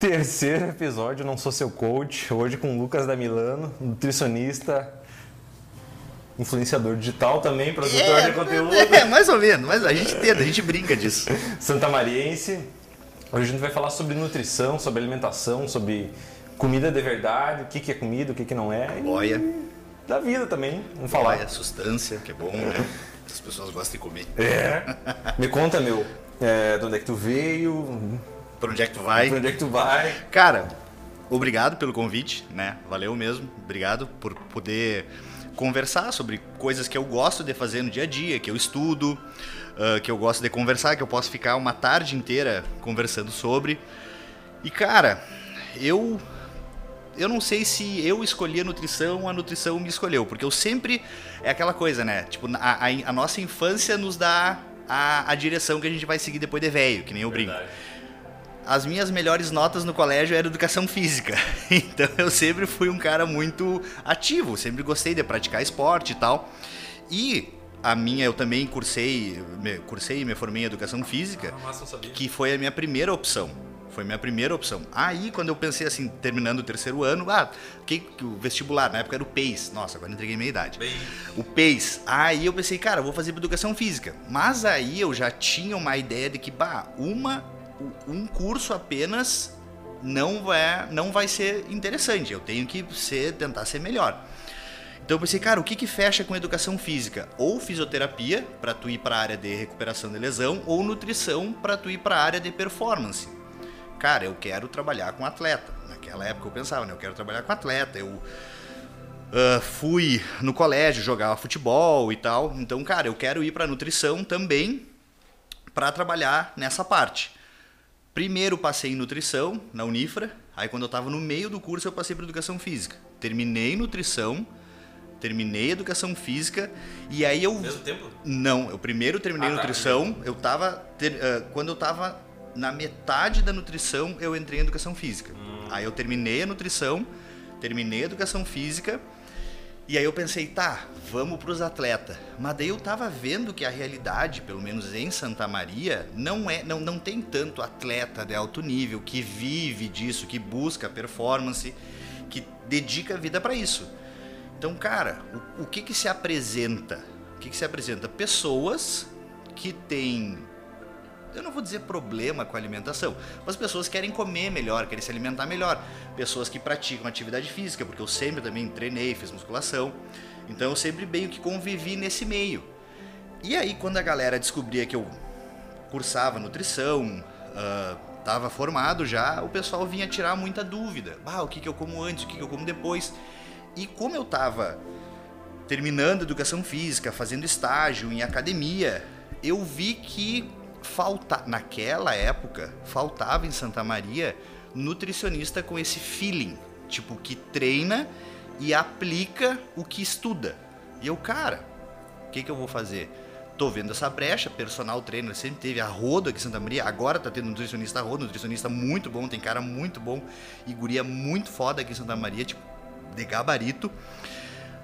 Terceiro episódio, não sou seu coach. Hoje com o Lucas da Milano, nutricionista, influenciador digital também, produtor É, de conteúdo. É, mais ou menos, mas a gente tenta, a gente brinca disso. Santamariense. Hoje a gente vai falar sobre nutrição, sobre alimentação, sobre comida de verdade, o que que é comida, o que que não é. e Boia, Da vida também, vamos falar. boia, sustância, que é bom, né? As pessoas gostam de comer. É. Me conta, meu, é, de onde é que tu veio, Pra onde é que tu vai? pra onde é que tu vai. Cara, obrigado pelo convite, né? Valeu mesmo. Obrigado por poder conversar sobre coisas que eu gosto de fazer no dia a dia, que eu estudo, ah, que eu gosto de conversar, que eu posso ficar uma tarde inteira conversando sobre. E cara, eu eu não sei se eu escolhi a nutrição ou a nutrição me escolheu, porque eu sempre é aquela coisa, né? Tipo, a, a- a nossa infância nos dá a, a direção que a gente vai seguir depois de velho, que nem eu brinco as minhas melhores notas no colégio eram educação física. Então eu sempre fui um cara muito ativo, sempre gostei de praticar esporte e tal. E a minha, eu também cursei, me, cursei e me formei em educação física, Massa, sabia. que foi a minha primeira opção. Foi minha primeira opção. Aí, quando eu pensei assim, terminando o terceiro ano, ah, que, que o vestibular, na época era o PEIS. Nossa, agora entreguei minha idade. O PEIS. Aí eu pensei, cara, vou fazer educação física. Mas aí eu já tinha uma ideia de que, bah, uma, um curso apenas não vai, não vai ser interessante. Eu tenho que ser, tentar ser melhor. Então eu pensei, cara, o que que fecha com educação física? Ou fisioterapia, para tu ir para a área de recuperação de lesão, ou nutrição, para tu ir para a área de performance. Cara, eu quero trabalhar com atleta. Naquela época eu pensava, né? Eu quero trabalhar com atleta. Eu ah, fui no colégio jogar futebol e tal. Então, cara, eu quero ir para nutrição também para trabalhar nessa parte. Primeiro passei em nutrição na Unifra, aí quando eu estava no meio do curso eu passei para educação física. Terminei nutrição, terminei educação física e aí eu Mesmo tempo? não, eu primeiro terminei Ah, tá, nutrição, eu tava ter- ah, quando eu tava na metade da nutrição, eu entrei em educação física. Hum. Aí eu terminei a nutrição, terminei a educação física e aí eu pensei, tá, vamos pros atletas. Mas daí eu tava vendo que a realidade, pelo menos em Santa Maria, não é, não, não tem tanto atleta de alto nível que vive disso, que busca performance, que dedica a vida para isso. Então, cara, o, o que que se apresenta? O que que se apresenta? Pessoas que têm eu não vou dizer problema com a alimentação, mas pessoas que querem comer melhor, querem se alimentar melhor, pessoas que praticam atividade física, porque eu sempre também treinei, fiz musculação, então eu sempre meio que convivi nesse meio. E aí quando a galera descobria que eu cursava nutrição, ah, tava formado já, o pessoal vinha tirar muita dúvida. Ah, o que, que eu como antes, o que, que eu como depois. E como eu tava terminando educação física, fazendo estágio em academia, eu vi que falta naquela época faltava em Santa Maria nutricionista com esse feeling, tipo que treina e aplica o que estuda. E eu, cara, o que que eu vou fazer? Tô vendo essa brecha, personal trainer sempre teve a roda aqui em Santa Maria, agora tá tendo nutricionista roda, nutricionista muito bom, tem cara muito bom e guria muito foda aqui em Santa Maria, tipo, de gabarito.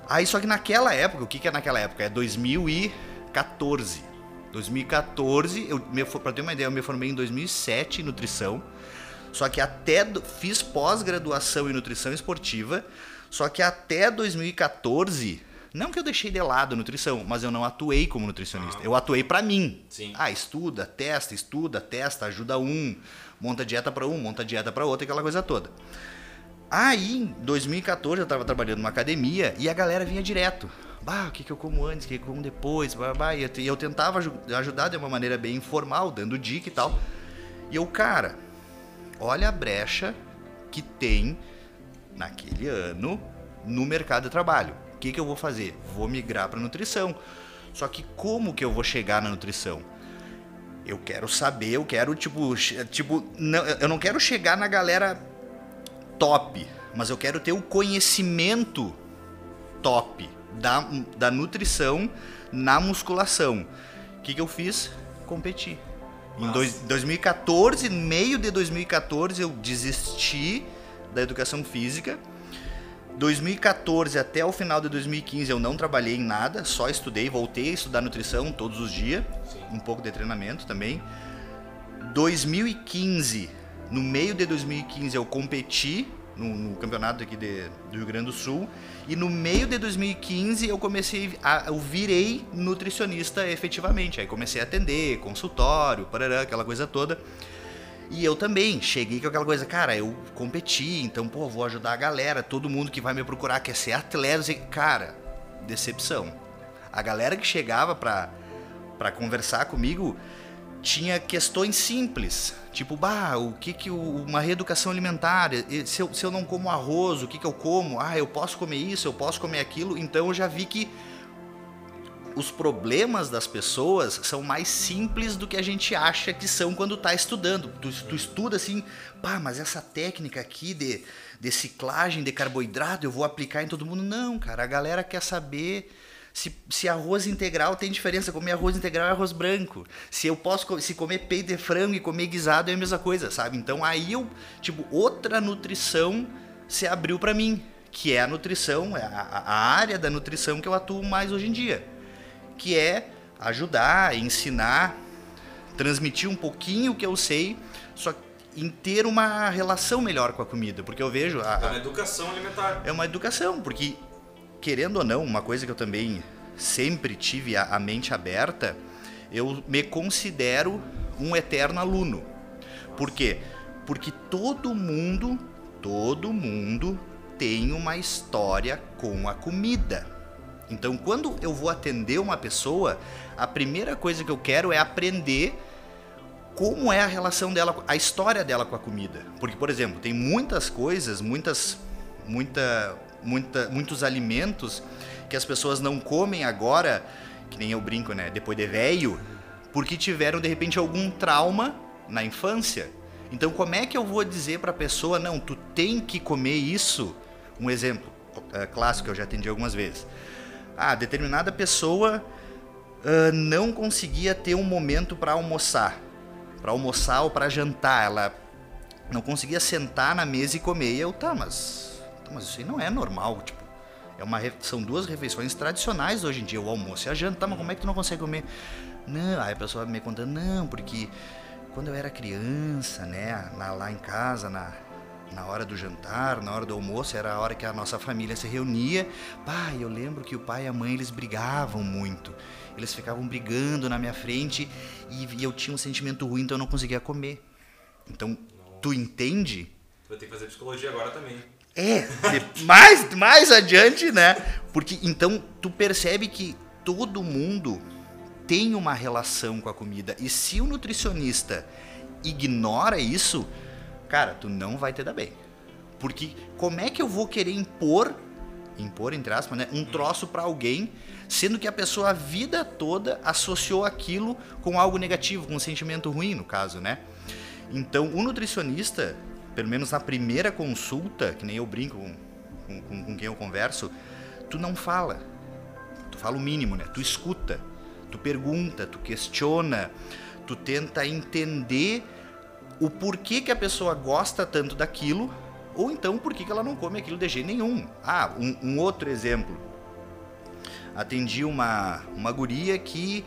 Aí só que naquela época, o que que é naquela época? É 2014. 2014, eu me, pra ter uma ideia, eu me formei em 2007 em nutrição. Só que até do- fiz pós-graduação em nutrição esportiva. Só que até 2014, não que eu deixei de lado a nutrição, mas eu não atuei como nutricionista. Eu atuei pra mim. Sim. Ah, estuda, testa, estuda, testa, ajuda um, monta dieta pra um, monta dieta pra outro, aquela coisa toda. Aí, em 2014, eu tava trabalhando numa academia e a galera vinha direto. Bah, o que, que eu como antes, o que, eu como depois, bah, bah, e eu, e eu tentava aju- ajudar de uma maneira bem informal, dando dica e tal. E eu, cara, olha a brecha que tem naquele ano no mercado de trabalho. O que, que eu vou fazer? Vou migrar para nutrição. Só que como que eu vou chegar na nutrição? Eu quero saber, eu quero, tipo, tipo não, eu não quero chegar na galera top, mas eu quero ter o conhecimento top da, da nutrição na musculação. O que, que eu fiz? Competi. Em dois, 2014, no meio de 2014, eu desisti da educação física. 2014 até o final de 2015 eu não trabalhei em nada, só estudei, voltei a estudar nutrição todos os dias, um pouco de treinamento também. 2015 No meio de 2015 eu competi no, no campeonato aqui de, do Rio Grande do Sul e no meio de 2015 eu comecei a, eu virei nutricionista efetivamente. Aí comecei a atender, consultório, parará, aquela coisa toda. E eu também cheguei com aquela coisa, cara, eu competi, então, pô, vou ajudar a galera, todo mundo que vai me procurar quer ser atleta. Cara, decepção. A galera que chegava pra, pra conversar comigo tinha questões simples, tipo, bah, o que que uma reeducação alimentar, se eu, se eu não como arroz, o que que eu como? Ah, eu posso comer isso, eu posso comer aquilo. Então eu já vi que os problemas das pessoas são mais simples do que a gente acha que são quando está estudando. Tu, tu, estuda assim, pá, mas essa técnica aqui de, de ciclagem de carboidrato eu vou aplicar em todo mundo. Não, cara, a galera quer saber se, se arroz integral tem diferença. Comer arroz integral é arroz branco. Se eu posso se comer peito de frango e comer guisado é a mesma coisa, sabe? Então aí eu, tipo, outra nutrição se abriu para mim, que é a nutrição, é a, a área da nutrição que eu atuo mais hoje em dia que é ajudar, ensinar, transmitir um pouquinho o que eu sei, só em ter uma relação melhor com a comida, porque eu vejo a, é uma educação alimentar. É uma educação, porque querendo ou não, uma coisa que eu também sempre tive a, a mente aberta, eu me considero um eterno aluno. Por quê? Porque todo mundo, todo mundo tem uma história com a comida. Então, quando eu vou atender uma pessoa, a primeira coisa que eu quero é aprender como é a relação dela, a história dela com a comida. Porque, por exemplo, tem muitas coisas, muitas, muita, muita, muitos alimentos que as pessoas não comem agora, que nem eu brinco, né? Depois de velho, porque tiveram de repente algum trauma na infância. Então, como é que eu vou dizer para a pessoa, não, tu tem que comer isso? Um exemplo é, clássico que eu já atendi algumas vezes ah, determinada pessoa uh, não conseguia ter um momento para almoçar, para almoçar ou para jantar, ela não conseguia sentar na mesa e comer. E eu, tá, mas, mas isso aí não é normal, tipo, é uma, são duas refeições tradicionais hoje em dia, o almoço e a janta, tá, mas como é que tu não consegue comer? Não, aí a pessoa me contando, não, porque quando eu era criança, né, lá, lá em casa, na, na hora do jantar, na hora do almoço, era a hora que a nossa família se reunia. Pai, eu lembro que o pai e a mãe eles brigavam muito. Eles ficavam brigando na minha frente e, eu tinha um sentimento ruim, então eu não conseguia comer. Então, tu entende? Vou ter que fazer psicologia agora também. É, mais, mais adiante, né? Porque então tu percebe que todo mundo tem uma relação com a comida. E se o nutricionista ignora isso, cara, tu não vai te dar bem. Porque como é que eu vou querer impor, impor entre aspas, né, um troço para alguém, sendo que a pessoa a vida toda associou aquilo com algo negativo, com um sentimento ruim, no caso, né? Então, o nutricionista, pelo menos na primeira consulta, que nem eu brinco com, com, com quem eu converso, tu não fala. Tu fala o mínimo, né? Tu escuta, tu pergunta, tu questiona, tu tenta entender o porquê que a pessoa gosta tanto daquilo, ou então por que ela não come aquilo de jeito nenhum. Ah, um, um outro exemplo. Atendi uma, uma guria que,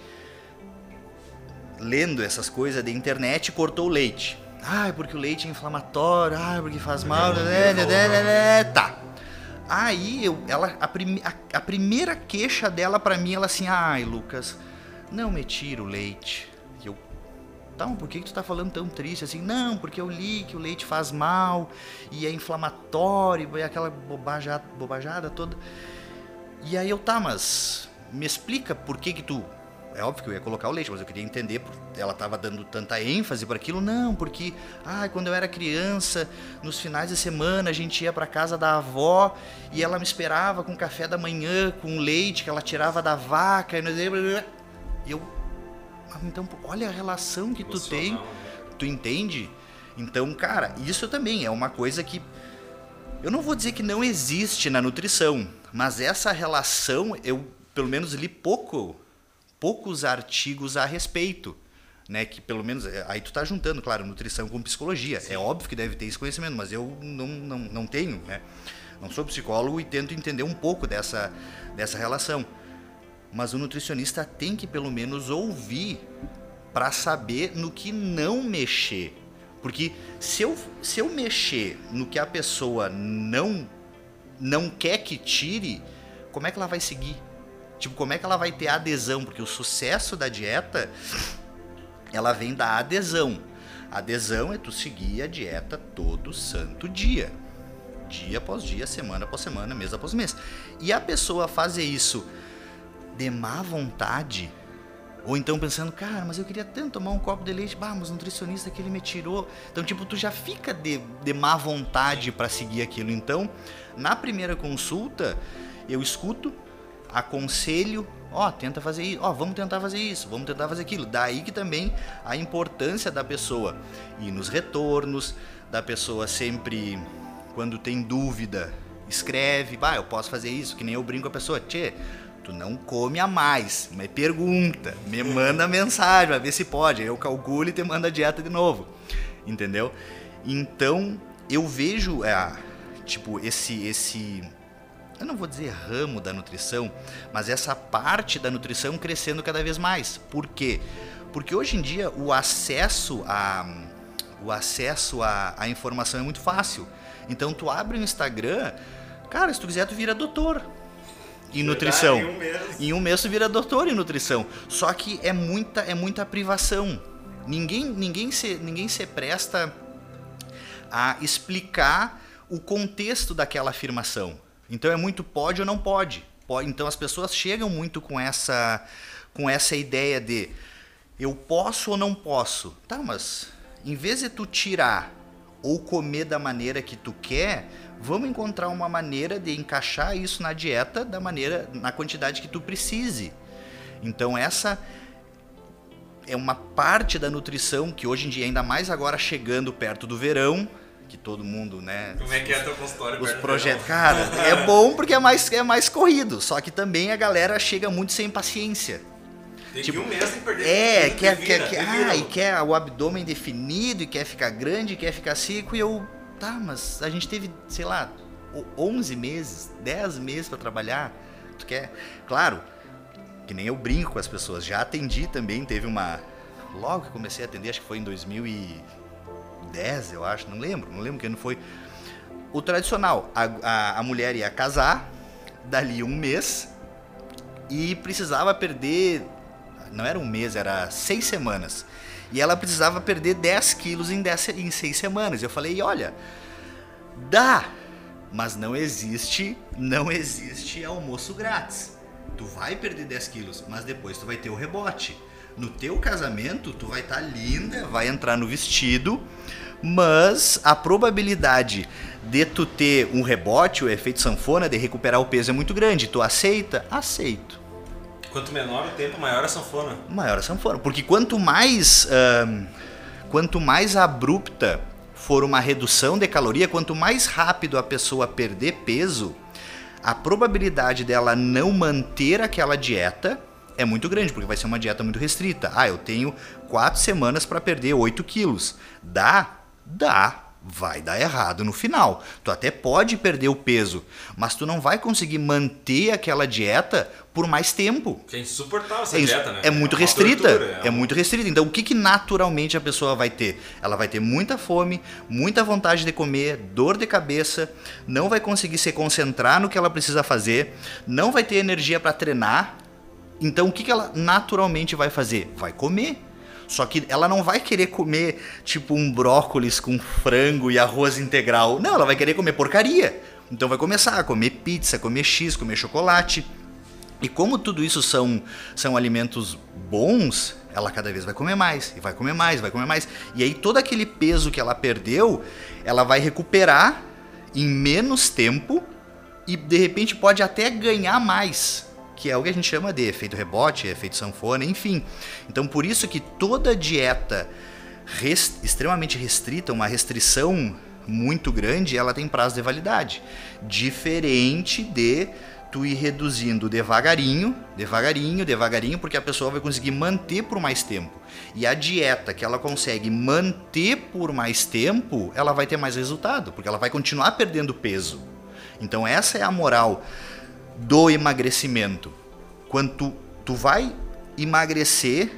lendo essas coisas da internet, cortou o leite. Ah, porque o leite é inflamatório, ah, porque faz mal. Né, né, né, tá. Aí eu, ela, a, prim, a, a primeira queixa dela para mim, ela assim, ai Lucas, não me tira o leite então, por que, que tu tá falando tão triste assim? Não, porque eu li que o leite faz mal e é inflamatório e aquela bobajada, bobajada toda. E aí eu, tá, mas me explica por que que tu... É óbvio que eu ia colocar o leite, mas eu queria entender, ela tava dando tanta ênfase para aquilo. Não, porque, ah, quando eu era criança, nos finais de semana, a gente ia para casa da avó e ela me esperava com café da manhã, com leite que ela tirava da vaca. E eu, então, olha a relação que tu tem, né? tu entende? Então, cara, isso também é uma coisa que eu não vou dizer que não existe na nutrição, mas essa relação eu pelo menos li pouco, poucos artigos a respeito, né? Que pelo menos é, aí tu tá juntando, claro, nutrição com psicologia. Sim. É óbvio que deve ter esse conhecimento, mas eu não, não, não tenho, né? Não sou psicólogo e tento entender um pouco dessa, dessa relação. Mas o nutricionista tem que pelo menos ouvir para saber no que não mexer. Porque se eu, se eu mexer no que a pessoa não não quer que tire, como é que ela vai seguir? Tipo, como é que ela vai ter adesão? Porque o sucesso da dieta, ela vem da adesão. Adesão é tu seguir a dieta todo santo dia. Dia após dia, semana após semana, mês após mês. E a pessoa fazer isso de má vontade, ou então pensando, cara, mas eu queria tanto tomar um copo de leite, bah, mas o nutricionista que ele me tirou. Então, tipo, tu já fica de, de má vontade para seguir aquilo. Então, na primeira consulta, eu escuto, aconselho, ó, tenta fazer isso, ó, vamos tentar fazer isso, vamos tentar fazer aquilo. Daí que também a importância da pessoa ir nos retornos, da pessoa sempre, quando tem dúvida, escreve, bah, eu posso fazer isso, que nem eu brinco com a pessoa, tchê, tu não come a mais, me pergunta, me manda mensagem, vai ver se pode, eu calculo e te manda a dieta de novo, entendeu? Então, eu vejo, é, tipo, esse, esse, eu não vou dizer ramo da nutrição, mas essa parte da nutrição crescendo cada vez mais. Por quê? Porque hoje em dia o acesso a, o acesso à, à informação é muito fácil. Então tu abre o Instagram, cara, se tu quiser tu vira doutor em nutrição. Em um, mês. em um mês tu vira doutor em nutrição. Só que é muita, é muita privação. Ninguém, ninguém, se, ninguém se presta a explicar o contexto daquela afirmação. Então é muito pode ou não pode. Então as pessoas chegam muito com essa, com essa ideia de eu posso ou não posso. Tá, mas em vez de tu tirar ou comer da maneira que tu quer, vamos encontrar uma maneira de encaixar isso na dieta da maneira, na quantidade que tu precise. Então essa é uma parte da nutrição que hoje em dia, ainda mais agora chegando perto do verão, que todo mundo, né? Como é que é teu consultório? Os projetos, cara, é bom porque é mais, é mais corrido, só que também a galera chega muito sem paciência. Tem tipo, que um mês sem perder. É, quer, vira, quer, quer, ah, e quer o abdômen definido, e quer ficar grande, e quer ficar seco, e eu Tá, mas a gente teve, sei lá, 11 meses, 10 meses para trabalhar. Tu quer? Claro, que nem eu brinco com as pessoas. Já atendi também, teve uma. Logo que comecei a atender, acho que foi em 2010, eu acho, não lembro, não lembro que ano foi. O tradicional, a, a, a mulher ia casar, dali um mês, e precisava perder. Não era um mês, era seis semanas. E ela precisava perder 10 quilos em, 10, em 6 semanas. Eu falei, olha, dá, mas não existe, não existe almoço grátis. Tu vai perder 10 quilos, mas depois tu vai ter o rebote. No teu casamento, tu vai estar tá linda, vai entrar no vestido, mas a probabilidade de tu ter um rebote, o efeito sanfona, de recuperar o peso é muito grande. Tu aceita? Aceito. Quanto menor o tempo, maior a sanfona. Maior a sanfona. Porque quanto mais, quanto mais abrupta for uma redução de caloria, quanto mais rápido a pessoa perder peso, a probabilidade dela não manter aquela dieta é muito grande, porque vai ser uma dieta muito restrita. Ah, eu tenho quatro semanas para perder 8 quilos. Dá? Dá vai dar errado no final. Tu até pode perder o peso, mas tu não vai conseguir manter aquela dieta por mais tempo. É insuportável essa é, dieta, né? É muito é restrita. Tortura, é, é muito restrita. Então o que, que naturalmente a pessoa vai ter? Ela vai ter muita fome, muita vontade de comer, dor de cabeça, não vai conseguir se concentrar no que ela precisa fazer, não vai ter energia para treinar. Então o que, que ela naturalmente vai fazer? Vai comer só que ela não vai querer comer, tipo, um brócolis com frango e arroz integral. Não, ela vai querer comer porcaria. Então vai começar a comer pizza, comer X, comer chocolate. E como tudo isso são, são alimentos bons, ela cada vez vai comer mais, e vai comer mais, vai comer mais. E aí todo aquele peso que ela perdeu, ela vai recuperar em menos tempo e de repente pode até ganhar mais que é o que a gente chama de efeito rebote, efeito sanfona, enfim. Então, por isso que toda dieta rest extremamente restrita, uma restrição muito grande, ela tem prazo de validade. Diferente de tu ir reduzindo devagarinho, devagarinho, devagarinho, porque a pessoa vai conseguir manter por mais tempo. E a dieta que ela consegue manter por mais tempo, ela vai ter mais resultado, porque ela vai continuar perdendo peso. Então essa é a moral do emagrecimento. Quando tu, tu vai emagrecer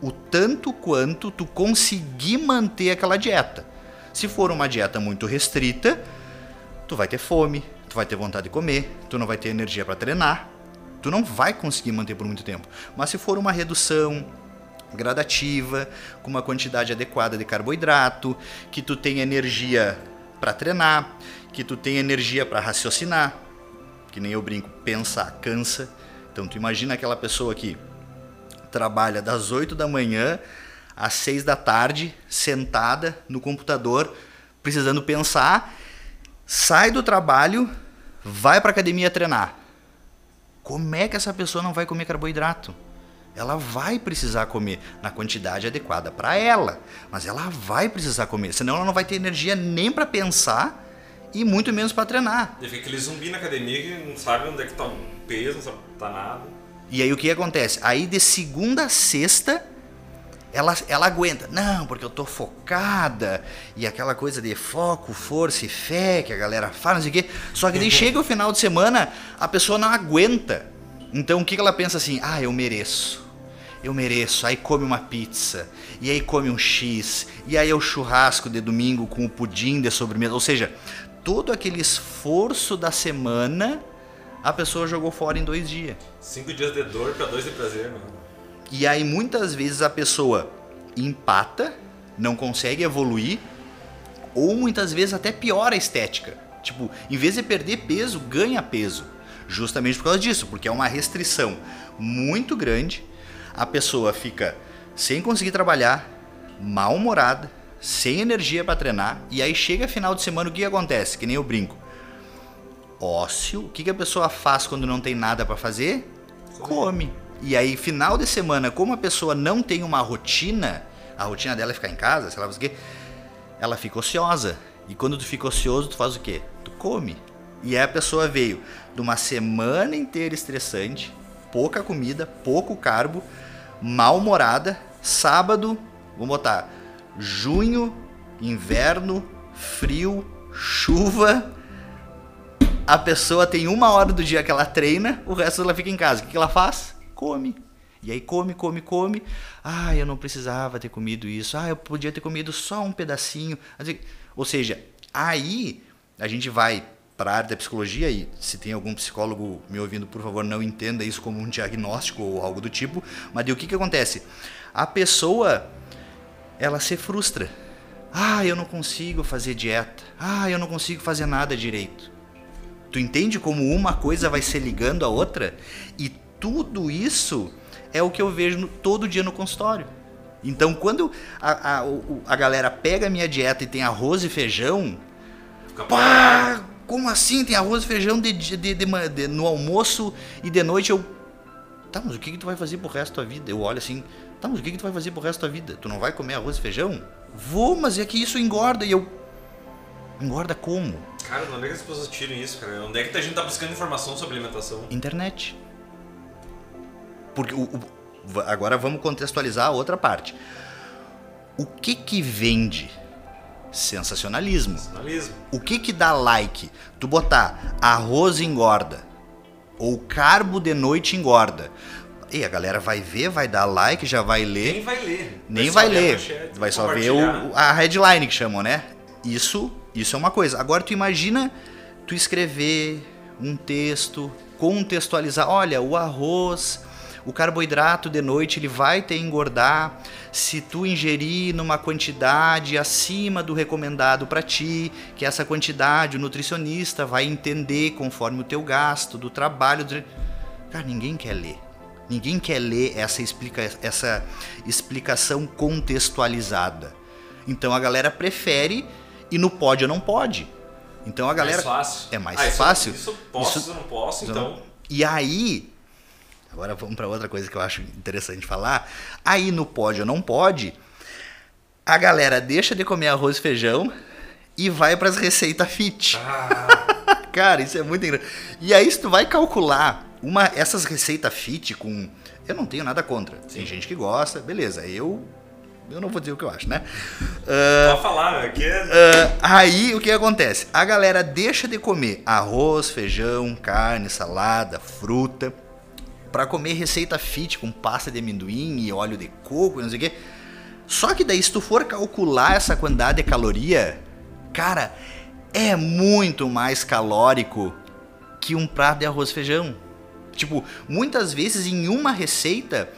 o tanto quanto tu conseguir manter aquela dieta. Se for uma dieta muito restrita, tu vai ter fome, tu vai ter vontade de comer, tu não vai ter energia para treinar, tu não vai conseguir manter por muito tempo. Mas se for uma redução gradativa, com uma quantidade adequada de carboidrato, que tu tenha energia para treinar, que tu tenha energia para raciocinar, que nem eu brinco, pensar cansa. Então tu imagina aquela pessoa que trabalha das 8 da manhã às 6 da tarde, sentada no computador, precisando pensar, sai do trabalho, vai para academia treinar. Como é que essa pessoa não vai comer carboidrato? Ela vai precisar comer na quantidade adequada para ela, mas ela vai precisar comer, senão ela não vai ter energia nem para pensar e muito menos para treinar. E fica aquele zumbi na academia que não sabe onde é que tá o peso, não sabe onde tá nada. E aí o que acontece? Aí de segunda a sexta, ela, ela aguenta. Não, porque eu tô focada. E aquela coisa de foco, força e fé que a galera fala, não sei o quê. Só que daí chega o final de semana, a pessoa não aguenta. Então o que ela pensa assim? Ah, eu mereço. Eu mereço. Aí come uma pizza. E aí come um X. E aí é o churrasco de domingo com o pudim de sobremesa. Ou seja, todo aquele esforço da semana a pessoa jogou fora em dois dias. Cinco dias de dor para dois de prazer, mano. E aí muitas vezes a pessoa empata, não consegue evoluir, ou muitas vezes até piora a estética. Tipo, em vez de perder peso, ganha peso. Justamente por causa disso, porque é uma restrição muito grande. A pessoa fica sem conseguir trabalhar, mal-humorada, sem energia para treinar, e aí chega final de semana o que acontece? Que nem eu brinco ócio. O que, que a pessoa faz quando não tem nada para fazer? Come. E aí, final de semana, como a pessoa não tem uma rotina, a rotina dela é ficar em casa, sei lá o quê, ela fica ociosa. E quando tu fica ocioso, tu faz o quê? Tu come. E aí a pessoa veio de uma semana inteira estressante, pouca comida, pouco carbo, mal-humorada, sábado, vamos botar, junho, inverno, frio, chuva, a pessoa tem uma hora do dia que ela treina, o resto ela fica em casa. O que ela faz? Come. E aí come, come, come. Ah, eu não precisava ter comido isso. Ah, eu podia ter comido só um pedacinho. Ou seja, aí a gente vai para a área da psicologia e se tem algum psicólogo me ouvindo, por favor, não entenda isso como um diagnóstico ou algo do tipo. Mas o que que acontece? A pessoa ela se frustra. Ah, eu não consigo fazer dieta. Ah, eu não consigo fazer nada direito. Tu entende como uma coisa vai se ligando à outra? E tudo isso é o que eu vejo no, todo dia no consultório. Então, quando a, a, a galera pega a minha dieta e tem arroz e feijão, pá, como assim tem arroz e feijão de, de, de, no almoço e de noite eu. Tá, mas o que, que tu vai fazer pro resto da tua vida? Eu olho assim, tá, mas o que, que tu vai fazer pro resto da vida? Tu não vai comer arroz e feijão? Vou, mas é que isso engorda e eu. Engorda como? Cara, onde é que as pessoas tiram isso, cara? Onde é que a gente tá buscando informação sobre alimentação? Internet. Porque o, o, agora vamos contextualizar a outra parte. O que que vende? Sensacionalismo. Sensacionalismo. O que que dá like? Tu botar arroz engorda ou carbo de noite engorda. E a galera vai ver, vai dar like, já vai ler. Nem vai ler. Nem vai, vai ler. Chat, vai só ver o, a headline que chamam, né? Isso, isso é uma coisa. Agora tu imagina tu escrever um texto, contextualizar, olha, o arroz, o carboidrato de noite ele vai te engordar se tu ingerir numa quantidade acima do recomendado para ti, que essa quantidade o nutricionista vai entender conforme o teu gasto do trabalho. Cara, ninguém quer ler. Ninguém quer ler essa, explica, essa explicação contextualizada. Então a galera prefere e no pode ou não pode. Então a galera. Mais fácil. É mais ah, fácil. Isso, isso posso, isso, eu não posso, então. Não... E aí. Agora vamos para outra coisa que eu acho interessante falar. Aí no pode ou não pode, a galera deixa de comer arroz e feijão e vai para as receitas fit. Ah. Cara, isso é muito engraçado. E aí se tu vai calcular uma essas receitas fit com eu não tenho nada contra. Sim. Tem gente que gosta, beleza. Eu eu não vou dizer o que eu acho, né? Uh, Pode falar, aqui é... Uh, aí o que acontece? A galera deixa de comer arroz, feijão, carne, salada, fruta, pra comer receita fit com pasta de amendoim e óleo de coco e não sei o quê. Só que daí, se tu for calcular essa quantidade de caloria, cara, é muito mais calórico que um prato de arroz e feijão. Tipo, muitas vezes em uma receita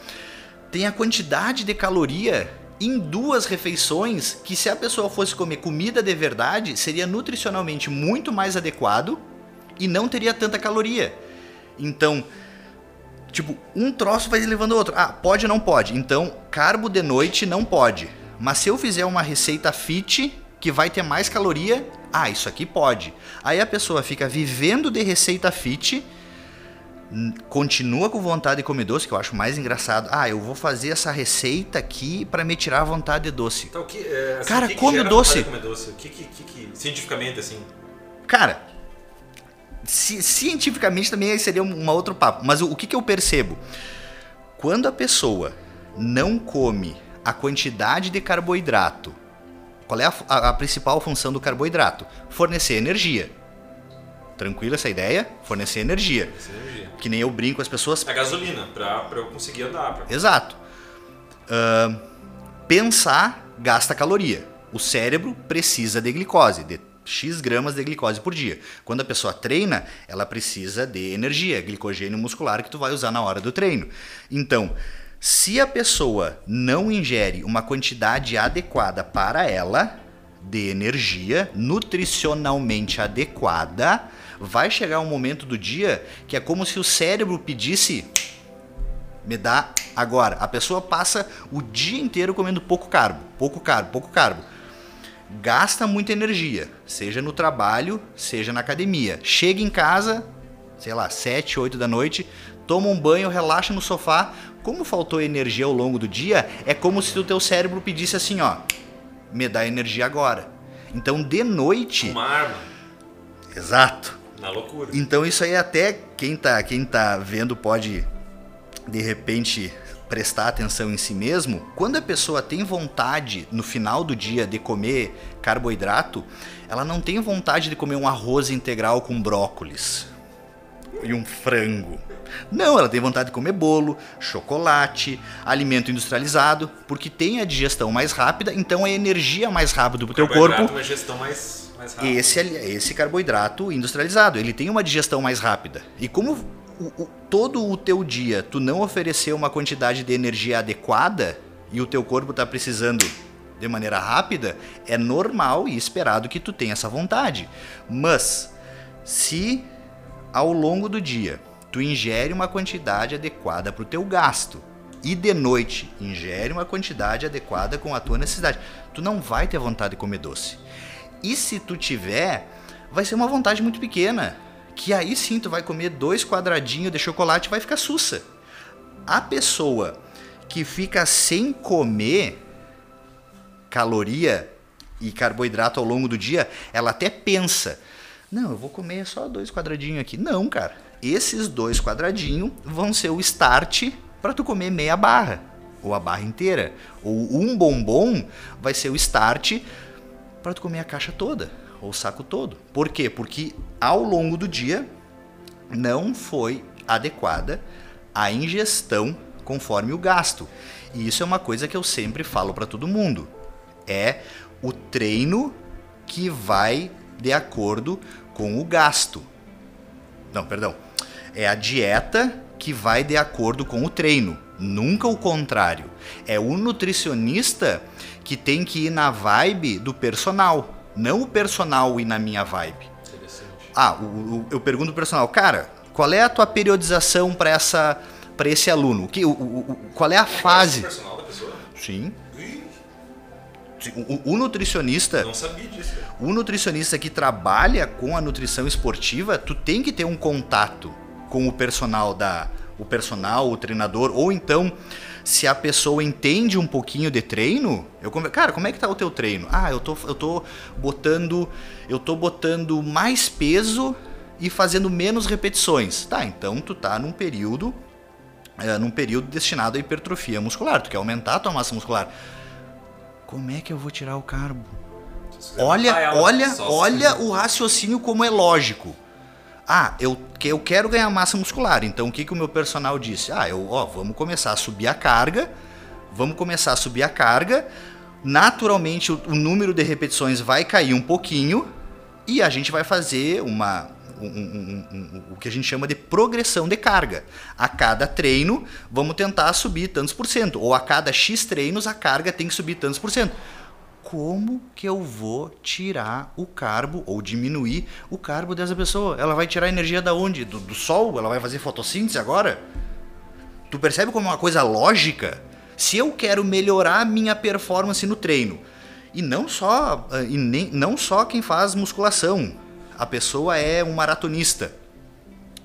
tem a quantidade de caloria em duas refeições que se a pessoa fosse comer comida de verdade, seria nutricionalmente muito mais adequado e não teria tanta caloria. Então, tipo, um troço vai levando outro. Ah, pode ou não pode? Então, carbo de noite não pode. Mas se eu fizer uma receita fit que vai ter mais caloria, ah, isso aqui pode. Aí a pessoa fica vivendo de receita fit continua com vontade de comer doce, que eu acho mais engraçado. Ah, eu vou fazer essa receita aqui para me tirar a vontade de doce. Então, que, é, assim, Cara, que come doce. comer doce. Que, que, que, que- cientificamente, assim? Cara, ci- cientificamente também seria um outro papo. Mas o, o que, que eu percebo? Quando a pessoa não come a quantidade de carboidrato, qual é a, a- a principal função do carboidrato? Fornecer energia. Tranquilo essa ideia? Fornecer energia. Essa energia. Que nem eu brinco com as pessoas. A gasolina, pra, pra eu conseguir andar. Pra... Exato. Ahn, pensar gasta caloria. O cérebro precisa de glicose, de X gramas de glicose por dia. Quando a pessoa treina, ela precisa de energia, glicogênio muscular que tu vai usar na hora do treino. Então, se a pessoa não ingere uma quantidade adequada para ela de energia, nutricionalmente adequada, vai chegar um momento do dia que é como se o cérebro pedisse me dá agora. A pessoa passa o dia inteiro comendo pouco carbo, pouco carbo, pouco carbo. Gasta muita energia, seja no trabalho, seja na academia. Chega em casa, sei lá, 7, 8 da noite, toma um banho, relaxa no sofá. Como faltou energia ao longo do dia, é como se o teu cérebro pedisse assim, ó, me dá energia agora. Então, de noite, Uma arma. exato. Na loucura. Então isso aí até quem tá, quem tá vendo pode de repente prestar atenção em si mesmo. Quando a pessoa tem vontade no final do dia de comer carboidrato, ela não tem vontade de comer um arroz integral com brócolis e um frango. Não, ela tem vontade de comer bolo, chocolate, alimento industrializado, porque tem a digestão mais rápida, então é energia mais rápido pro teu corpo. Carboidrato, Uma gestão mais, mais rápida. Esse, esse carboidrato industrializado, ele tem uma digestão mais rápida. E como o- o- todo o teu dia tu não ofereceu uma quantidade de energia adequada e o teu corpo está precisando de maneira rápida, é normal e esperado que tu tenha essa vontade. Mas se ao longo do dia tu ingere uma quantidade adequada para o teu gasto e de noite ingere uma quantidade adequada com a tua necessidade, tu não vai ter vontade de comer doce. E se tu tiver, vai ser uma vontade muito pequena. Que aí sim tu vai comer dois quadradinhos de chocolate e vai ficar sussa. A pessoa que fica sem comer caloria e carboidrato ao longo do dia, ela até pensa: não, eu vou comer só dois quadradinhos aqui. Não, cara. Esses dois quadradinhos vão ser o start para tu comer meia barra ou a barra inteira. Ou um bombom vai ser o start para tu comer a caixa toda ou o saco todo. Por quê? Porque ao longo do dia não foi adequada a ingestão conforme o gasto. E isso é uma coisa que eu sempre falo para todo mundo. É o treino que vai de acordo com o gasto. Não, perdão. É a dieta que vai de acordo com o treino, nunca o contrário. É o nutricionista que tem que ir na vibe do personal, não o personal ir na minha vibe. Interessante. Ah, o- o- eu pergunto pro personal, cara, qual é a tua periodização para essa para esse aluno? Que, o- o- qual é a fase? personal da pessoa? Sim. O, o nutricionista, Não sabia disso. cara. o nutricionista que trabalha com a nutrição esportiva, tu tem que ter um contato com o personal da o personal, o treinador, ou então se a pessoa entende um pouquinho de treino, eu cara, como é que tá o teu treino? Ah, eu tô eu tô botando eu tô botando mais peso e fazendo menos repetições. Tá, então tu tá num período é, num período destinado à hipertrofia muscular, tu quer aumentar a tua massa muscular. Como é que eu vou tirar o carbo? Olha, olha, olha o raciocínio como é lógico. Ah, eu, eu quero ganhar massa muscular. Então o que, que o meu personal disse? Ah, eu, ó, vamos começar a subir a carga. Vamos começar a subir a carga. Naturalmente o, o número de repetições vai cair um pouquinho e a gente vai fazer uma, um, um, um, o que a gente chama de progressão de carga. A cada treino, vamos tentar subir tantos por cento. Ou a cada X treinos, a carga tem que subir tantos por cento. Como que eu vou tirar o carbo ou diminuir o carbo dessa pessoa? Ela vai tirar energia da onde? Do, do sol? Ela vai fazer fotossíntese agora? Tu percebe como é uma coisa lógica? Se eu quero melhorar minha performance no treino, e não só, e nem, não só quem faz musculação, a pessoa é um maratonista.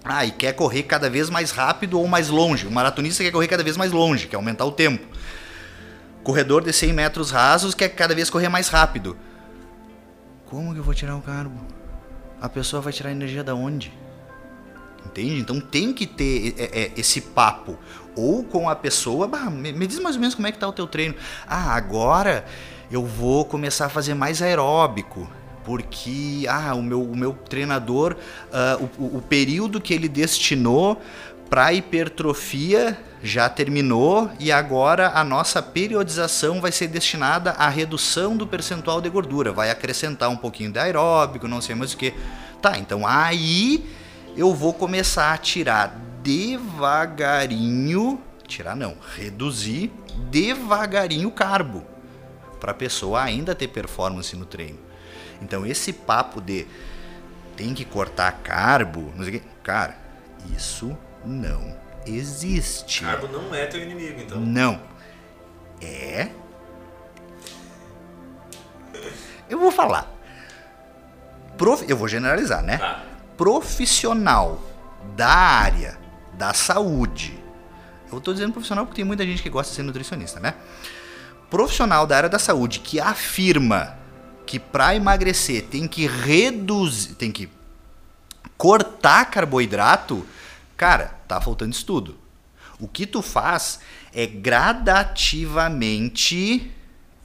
Ah, e quer correr cada vez mais rápido ou mais longe. O maratonista quer correr cada vez mais longe, quer aumentar o tempo. Corredor de 100 metros rasos quer cada vez correr mais rápido. Como que eu vou tirar o carbo? A pessoa vai tirar energia da onde? Entende? Então tem que ter é, é, esse papo. Ou com a pessoa, bah, me, me, diz mais ou menos como é que tá o teu treino. Ah, agora eu vou começar a fazer mais aeróbico porque ah, o, meu, o meu treinador, uh, o, o período que ele destinou para hipertrofia já terminou e agora a nossa periodização vai ser destinada à redução do percentual de gordura. Vai acrescentar um pouquinho de aeróbico, não sei mais o que. Tá, então aí eu vou começar a tirar devagarinho, tirar não, reduzir devagarinho o carbo para a pessoa ainda ter performance no treino. Então esse papo de tem que cortar carbo, não sei o que, cara, isso não existe. Carbo não é teu inimigo, então. Não. É. Eu vou falar. Prof... Eu vou generalizar, né? Tá. Profissional da área da saúde. Eu estou dizendo profissional porque tem muita gente que gosta de ser nutricionista, né? Profissional da área da saúde que afirma que para emagrecer tem que reduzir, tem que cortar carboidrato, cara, tá faltando estudo. O que tu faz é gradativamente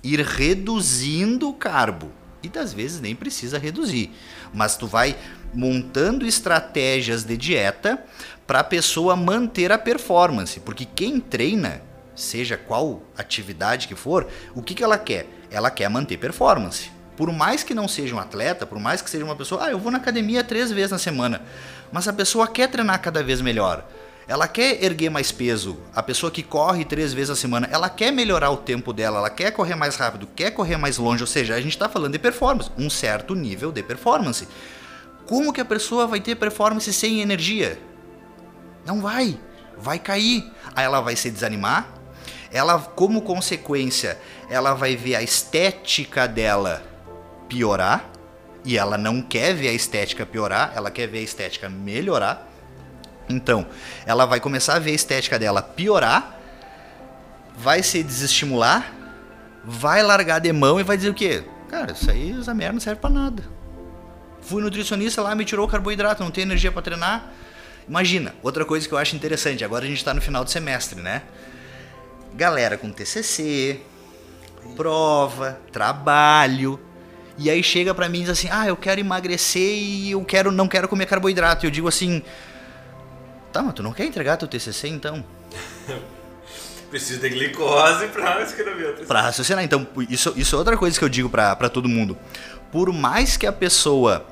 ir reduzindo o carbo. E das vezes nem precisa reduzir, mas tu vai montando estratégias de dieta para a pessoa manter a performance, porque quem treina, seja qual atividade que for, o que, que ela quer? Ela quer manter performance por mais que não seja um atleta, por mais que seja uma pessoa, ah, eu vou na academia três vezes na semana, mas a pessoa quer treinar cada vez melhor. Ela quer erguer mais peso. A pessoa que corre três vezes na semana, ela quer melhorar o tempo dela, ela quer correr mais rápido, quer correr mais longe. Ou seja, a gente está falando de performance, um certo nível de performance. Como que a pessoa vai ter performance sem energia? Não vai. Vai cair. Aí ela vai se desanimar. Ela, como consequência, ela vai ver a estética dela piorar e ela não quer ver a estética piorar, ela quer ver a estética melhorar. Então, ela vai começar a ver a estética dela piorar, vai se desestimular, vai largar de mão e vai dizer o quê? Cara, isso aí, essa merda não serve para nada. Fui nutricionista lá, me tirou o carboidrato, não tenho energia para treinar. Imagina, outra coisa que eu acho interessante, agora a gente tá no final do semestre, né? Galera com TCC, prova, trabalho, e aí chega para mim e diz assim: "Ah, eu quero emagrecer e eu quero não quero comer carboidrato". E eu digo assim: "Tá, mas tu não quer entregar teu TCC então?" Precisa de glicose para escrever o TCC. Pra raciocinar. Então, isso, isso é outra coisa que eu digo para todo mundo. Por mais que a pessoa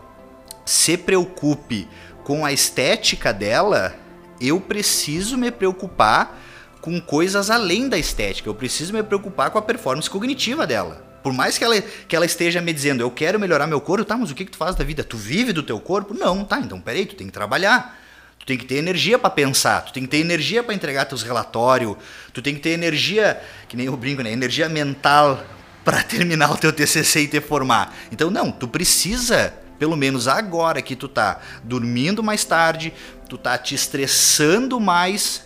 se preocupe com a estética dela, eu preciso me preocupar com coisas além da estética. Eu preciso me preocupar com a performance cognitiva dela. Por mais que ela, que ela esteja me dizendo, eu quero melhorar meu corpo, tá, mas o que, que tu faz da vida? Tu vive do teu corpo? Não, tá, então peraí, tu tem que trabalhar. Tu tem que ter energia para pensar, tu tem que ter energia para entregar teus relatórios, tu tem que ter energia, que nem eu brinco, né? Energia mental para terminar o teu TCC e te formar. Então, não, tu precisa, pelo menos agora que tu tá dormindo mais tarde, tu tá te estressando mais,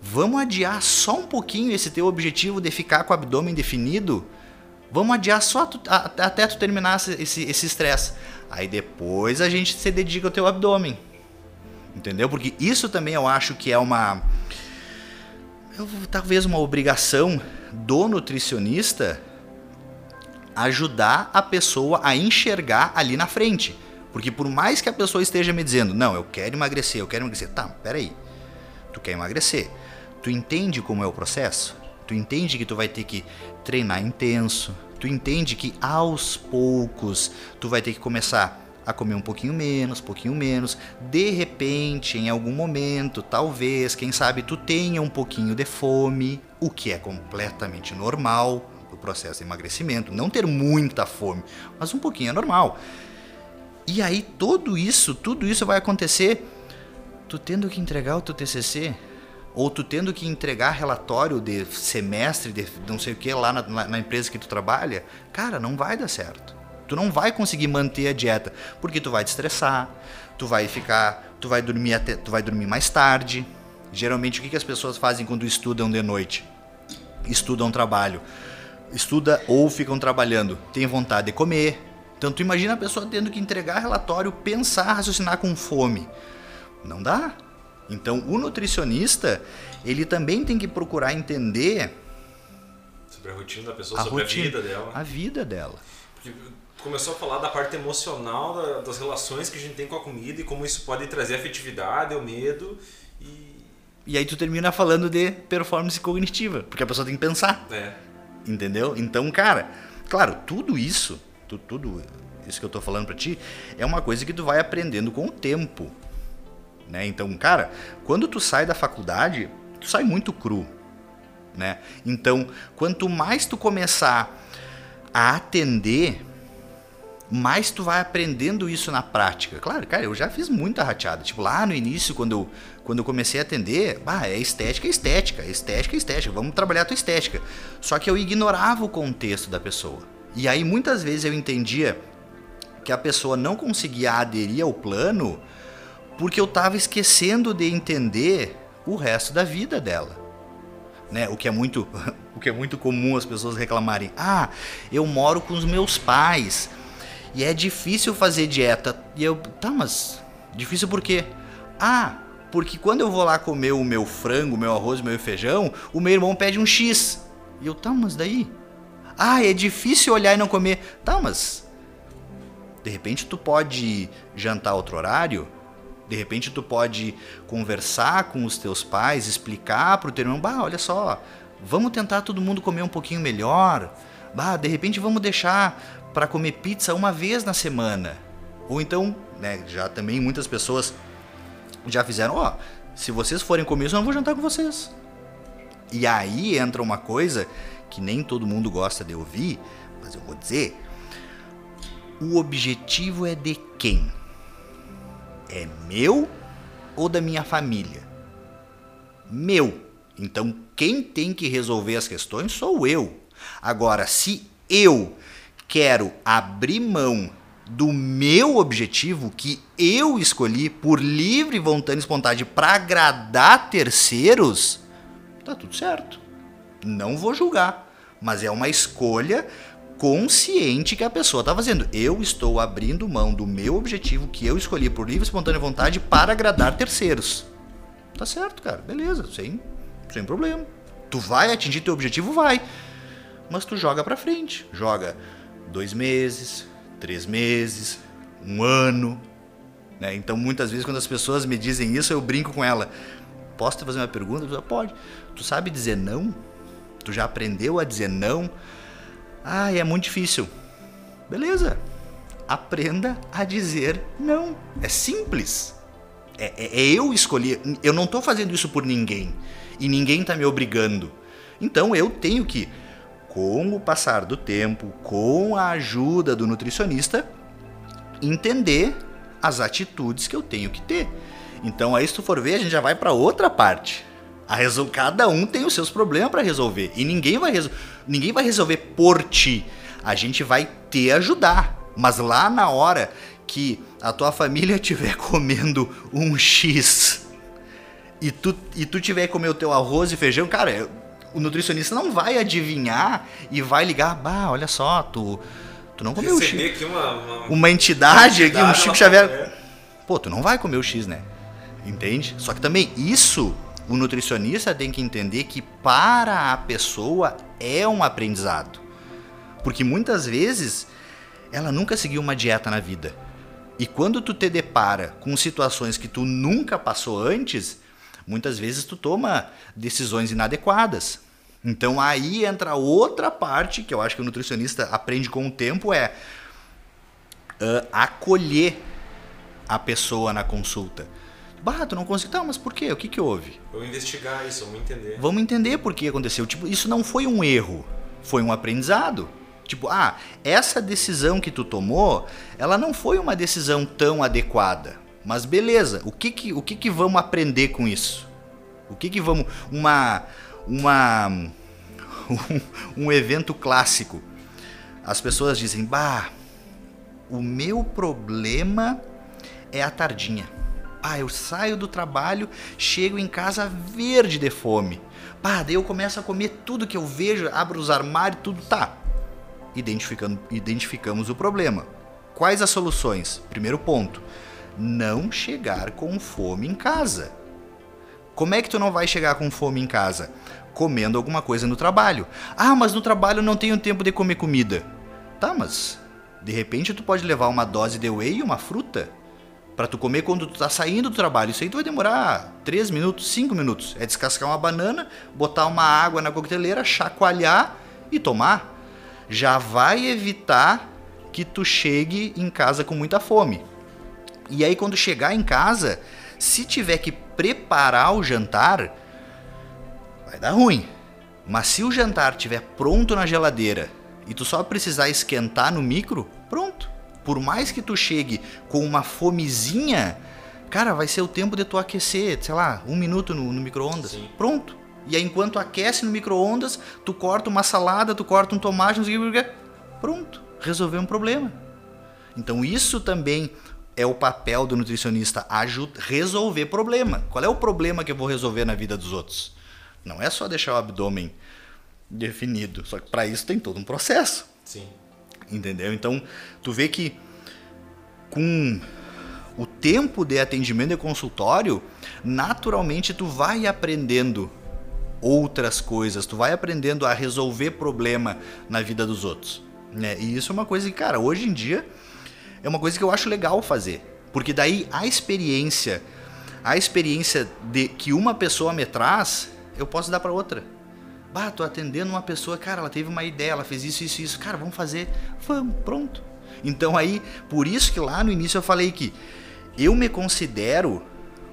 vamos adiar só um pouquinho esse teu objetivo de ficar com o abdômen definido? Vamos adiar só tu, a, até tu terminar esse estresse. Aí depois a gente se dedica ao teu abdômen. Entendeu? Porque isso também eu acho que é uma. Talvez uma obrigação do nutricionista ajudar a pessoa a enxergar ali na frente. Porque por mais que a pessoa esteja me dizendo, não, eu quero emagrecer, eu quero emagrecer. Tá, peraí. Tu quer emagrecer. Tu entende como é o processo? Tu entende que tu vai ter que treinar intenso. Tu entende que aos poucos tu vai ter que começar a comer um pouquinho menos, pouquinho menos. De repente, em algum momento, talvez, quem sabe, tu tenha um pouquinho de fome, o que é completamente normal no processo de emagrecimento. Não ter muita fome, mas um pouquinho é normal. E aí tudo isso, tudo isso vai acontecer tu tendo que entregar o teu TCC ou tu tendo que entregar relatório de semestre, de não sei o que lá na, na, empresa que tu trabalha, cara, não vai dar certo. Tu não vai conseguir manter a dieta, porque tu vai te estressar, tu vai ficar, tu vai dormir até, tu vai dormir mais tarde. Geralmente o que, que as pessoas fazem quando estudam de noite? Estudam trabalho. Estuda ou ficam trabalhando, tem vontade de comer. Então tu imagina a pessoa tendo que entregar relatório, pensar, raciocinar com fome. Não dá. Então, o nutricionista, ele também tem que procurar entender sobre a rotina da pessoa, a sobre rotina, a vida dela. A vida dela. Porque começou a falar da parte emocional da, das relações que a gente tem com a comida e como isso pode trazer afetividade, o medo e e aí tu termina falando de performance cognitiva, porque a pessoa tem que pensar. É. Entendeu? Então, cara, claro, tudo isso, tudo, tudo isso que eu tô falando para ti, é uma coisa que tu vai aprendendo com o tempo. Né? Então, cara, quando tu sai da faculdade, tu sai muito cru. Né? Então, quanto mais tu começar a atender, mais tu vai aprendendo isso na prática. Claro, cara, eu já fiz muita rateada. Tipo, lá no início, quando eu, quando eu comecei a atender, bah, é estética, é estética, estética, é estética, vamos trabalhar a tua estética. Só que eu ignorava o contexto da pessoa. E aí muitas vezes eu entendia que a pessoa não conseguia aderir ao plano porque eu estava esquecendo de entender o resto da vida dela. Né? O que é muito o que é muito comum as pessoas reclamarem: "Ah, eu moro com os meus pais e é difícil fazer dieta". E eu, tá, mas difícil por quê? Ah, porque quando eu vou lá comer o meu frango, o meu arroz, o meu feijão, o meu irmão pede um X. E eu, tá, mas daí? Ah, é difícil olhar e não comer. Tá, mas de repente tu pode jantar outro horário? De repente tu pode conversar com os teus pais, explicar pro teu irmão, bah, olha só, vamos tentar todo mundo comer um pouquinho melhor. Bah, de repente vamos deixar para comer pizza uma vez na semana. Ou então, né, já também muitas pessoas já fizeram, ó, se vocês forem comer isso, eu não vou jantar com vocês. E aí entra uma coisa que nem todo mundo gosta de ouvir, mas eu vou dizer. O objetivo é de quem? É meu ou da minha família? Meu. Então quem tem que resolver as questões sou eu. Agora, se eu quero abrir mão do meu objetivo que eu escolhi por livre vontade e espontânea para agradar terceiros, tá tudo certo. Não vou julgar, mas é uma escolha consciente que a pessoa está fazendo. Eu estou abrindo mão do meu objetivo que eu escolhi por livre e espontânea vontade para agradar terceiros. Tá certo, cara. Beleza, sem, sem problema. Tu vai atingir teu objetivo? Vai. Mas tu joga pra frente. Joga dois meses, três meses, um ano. Né? Então, muitas vezes, quando as pessoas me dizem isso, eu brinco com ela. Posso te fazer uma pergunta? Pode. Tu sabe dizer não? Tu já aprendeu a dizer não? Ah, é muito difícil. Beleza. Aprenda a dizer não. É simples. É, é, é eu escolher. Eu não estou fazendo isso por ninguém. E ninguém está me obrigando. Então eu tenho que, com o passar do tempo, com a ajuda do nutricionista, entender as atitudes que eu tenho que ter. Então aí se tu for ver, a gente já vai para outra parte. A resol... Cada um tem os seus problemas para resolver. E ninguém vai, resol... ninguém vai resolver por ti. A gente vai te ajudar. Mas lá na hora que a tua família estiver comendo um X e tu, e tu tiver que comer o teu arroz e feijão, cara, o nutricionista não vai adivinhar e vai ligar, bah, olha só, tu, tu não comeu o X. Aqui uma, uma, uma entidade, uma entidade aqui, um Chico Xavier. Pô, tu não vai comer o X, né? Entende? Só que também isso o nutricionista tem que entender que para a pessoa é um aprendizado. Porque muitas vezes ela nunca seguiu uma dieta na vida. E quando tu te depara com situações que tu nunca passou antes, muitas vezes tu toma decisões inadequadas. Então aí entra outra parte que eu acho que o nutricionista aprende com o tempo é uh, acolher a pessoa na consulta. Bah, tu não conseguiu. Tá, mas por quê? O que, que houve? Vamos investigar isso, vamos entender. Vamos entender por que aconteceu. Tipo, isso não foi um erro, foi um aprendizado. Tipo, ah, essa decisão que tu tomou, ela não foi uma decisão tão adequada. Mas beleza, o que que, o que, que vamos aprender com isso? O que que vamos. Uma. Uma. Um, um evento clássico. As pessoas dizem, bah, o meu problema é a tardinha. Ah, eu saio do trabalho, chego em casa verde de fome. Pá, daí eu começo a comer tudo que eu vejo, abro os armários, tudo tá. Identificando, identificamos o problema. Quais as soluções? Primeiro ponto: não chegar com fome em casa. Como é que tu não vai chegar com fome em casa? Comendo alguma coisa no trabalho. Ah, mas no trabalho não tenho tempo de comer comida. Tá, mas de repente tu pode levar uma dose de whey e uma fruta para tu comer quando tu tá saindo do trabalho. Isso aí tu vai demorar 3 minutos, 5 minutos. É descascar uma banana, botar uma água na coqueteleira, chacoalhar e tomar. Já vai evitar que tu chegue em casa com muita fome. E aí quando chegar em casa, se tiver que preparar o jantar, vai dar ruim. Mas se o jantar estiver pronto na geladeira e tu só precisar esquentar no micro, pronto por mais que tu chegue com uma fomezinha, cara, vai ser o tempo de tu aquecer, sei lá, um minuto no, no micro-ondas. Pronto. E aí, enquanto aquece no micro-ondas, tu corta uma salada, tu corta um tomate, não sei o que. Pronto. Resolveu um problema. Então, isso também é o papel do nutricionista, ajuda, resolver problema. Qual é o problema que eu vou resolver na vida dos outros? Não é só deixar o abdômen definido, só que para isso tem todo um processo. Sim entendeu? Então, tu vê que com o tempo de atendimento de consultório, naturalmente tu vai aprendendo outras coisas, tu vai aprendendo a resolver problema na vida dos outros, né? E isso é uma coisa que, cara, hoje em dia é uma coisa que eu acho legal fazer, porque daí a experiência, a experiência de que uma pessoa me traz, eu posso dar para outra. Bah, tô atendendo uma pessoa, cara, ela teve uma ideia, ela fez isso, isso, isso. Cara, vamos fazer. Vamos, pronto. Então aí, por isso que lá no início eu falei que eu me considero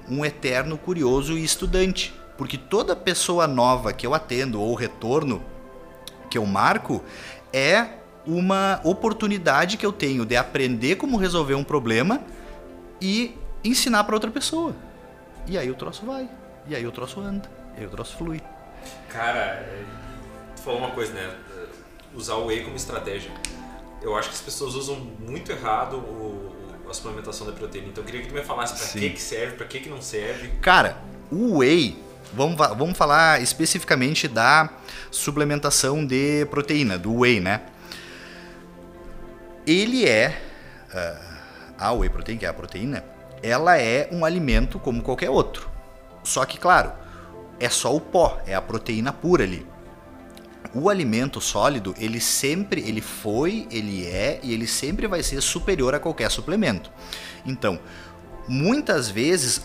um eterno curioso e estudante. Porque toda pessoa nova que eu atendo ou retorno que eu marco é uma oportunidade que eu tenho de aprender como resolver um problema e ensinar para outra pessoa. E aí o troço vai, e aí o troço anda, e aí o troço flui. Cara, é, tu falou uma coisa, né? Usar o whey como estratégia. Eu acho que as pessoas usam muito errado o, a suplementação da proteína. Então eu queria que tu me falasse pra Sim. que, que serve, pra que, que não serve. Cara, o whey, vamos, vamos falar especificamente da suplementação de proteína, do whey, né? Ele é. Uh, a whey protein, que é a proteína, ela é um alimento como qualquer outro. Só que, claro, é só o pó, é a proteína pura ali. O alimento sólido, ele sempre, ele foi, ele é e ele sempre vai ser superior a qualquer suplemento. Então, muitas vezes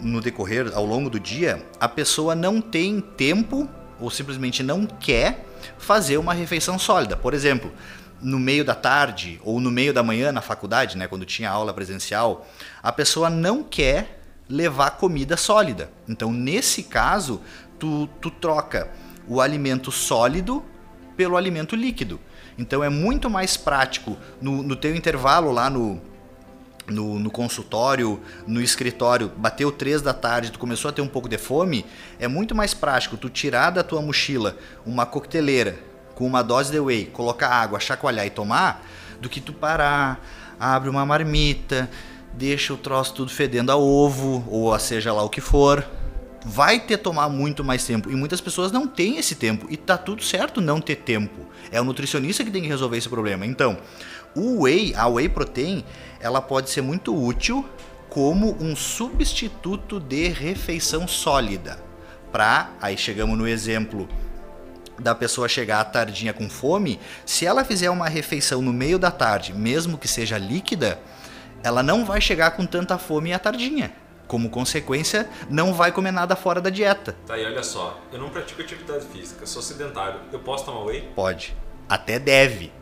no decorrer ao longo do dia, a pessoa não tem tempo ou simplesmente não quer fazer uma refeição sólida. Por exemplo, no meio da tarde ou no meio da manhã na faculdade, né, quando tinha aula presencial, a pessoa não quer levar comida sólida. Então, nesse caso, tu, tu troca o alimento sólido pelo alimento líquido. Então, é muito mais prático no, no teu intervalo lá no, no, no, consultório, no escritório, bateu três da tarde, tu começou a ter um pouco de fome, é muito mais prático tu tirar da tua mochila uma coqueteleira com uma dose de whey, colocar água, chacoalhar e tomar, do que tu parar, abre uma marmita, deixa o troço tudo fedendo a ovo, ou a seja lá o que for. Vai ter tomar muito mais tempo. E muitas pessoas não têm esse tempo. E tá tudo certo não ter tempo. É o nutricionista que tem que resolver esse problema. Então, o whey, a whey protein, ela pode ser muito útil como um substituto de refeição sólida. Pra, aí chegamos no exemplo da pessoa chegar à tardinha com fome, se ela fizer uma refeição no meio da tarde, mesmo que seja líquida, ela não vai chegar com tanta fome à tardinha. Como consequência, não vai comer nada fora da dieta. Tá, e olha só, eu não pratico atividade física, sou sedentário. Eu posso tomar whey? Pode. Até deve.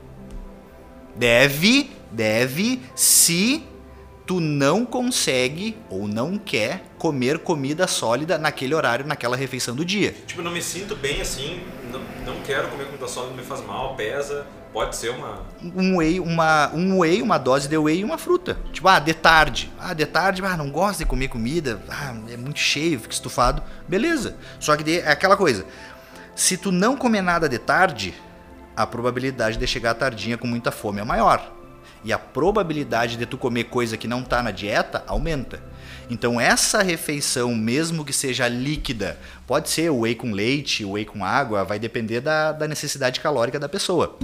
Deve, deve, se tu não consegue ou não quer comer comida sólida naquele horário, naquela refeição do dia. Tipo, não me sinto bem assim, não, não quero comer comida sólida, me faz mal, pesa. Pode ser uma. Um whey, uma, um whey, uma dose de whey e uma fruta. Tipo, ah, de tarde. Ah, de tarde, ah, não gosto de comer comida. Ah, é muito cheio, fica estufado. Beleza. Só que de, é aquela coisa. Se tu não comer nada de tarde, a probabilidade de chegar tardinha com muita fome é maior. E a probabilidade de tu comer coisa que não tá na dieta aumenta. Então essa refeição, mesmo que seja líquida, pode ser whey com leite, whey com água, vai depender da, da necessidade calórica da pessoa.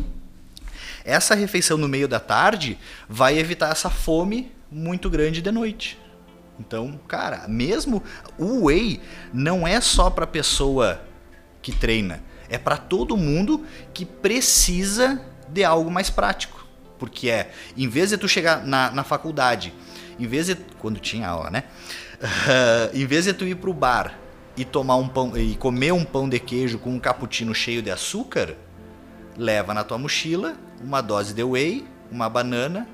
Essa refeição no meio da tarde vai evitar essa fome muito grande de noite. Então, cara, mesmo o whey não é só para pessoa que treina, é para todo mundo que precisa de algo mais prático. Porque é, em vez de tu chegar na, na faculdade, em vez de. Quando tinha aula, né? Uh, em vez de tu ir pro bar e tomar um pão e comer um pão de queijo com um cappuccino cheio de açúcar, leva na tua mochila uma dose de whey, uma banana,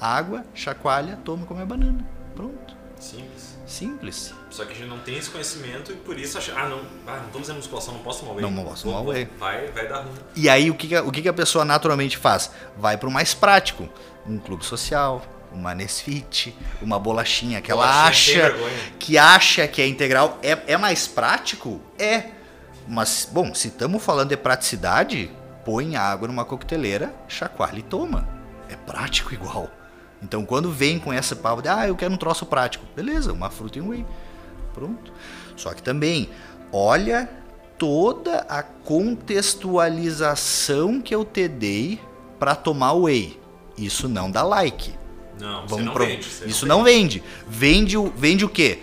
água, chacoalha, toma como é banana. Pronto. Simples. Simples. Só que a gente não tem esse conhecimento e por isso acha, ah, não, ah, não tô fazendo musculação, não posso tomar whey. Não, não posso tomar whey. Vai, vai dar ruim. E aí o que, o que, a pessoa naturalmente faz? Vai pro mais prático. Um clube social, uma Nesfit, uma bolachinha que ela Bolachinha sem acha que acha que é integral. É, é mais prático? É. Mas, bom, se estamos falando de praticidade, põe água numa coqueteleira, chacoalha e toma. É prático igual. Então quando vem com essa papo de, ah, eu quero um troço prático. Beleza, uma fruta e um whey. Pronto. Só que também, olha toda a contextualização que eu te dei para tomar whey. Isso não dá like. Não, Vamos não pro- vende. Isso não vende. Vende o, vende o quê?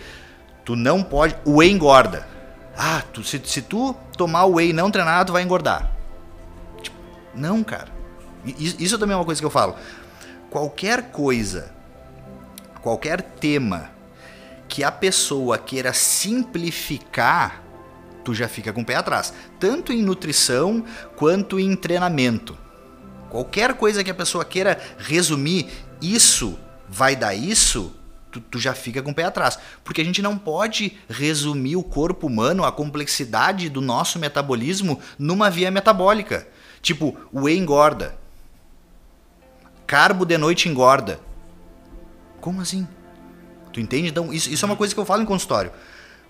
Tu não pode. O whey engorda. Ah, tu, se, se tu tomar o whey não treinado, vai engordar. Não, cara. Isso também é uma coisa que eu falo. Qualquer coisa, qualquer tema que a pessoa queira simplificar, tu já fica com o pé atrás. Tanto em nutrição quanto em treinamento. Qualquer coisa que a pessoa queira resumir, isso vai dar isso, tu, tu já fica com o pé atrás. Porque a gente não pode resumir o corpo humano, a complexidade do nosso metabolismo numa via metabólica. Tipo, o whey engorda. Carbo de noite engorda. Como assim? Tu entende? Então, isso, isso é uma coisa que eu falo em consultório.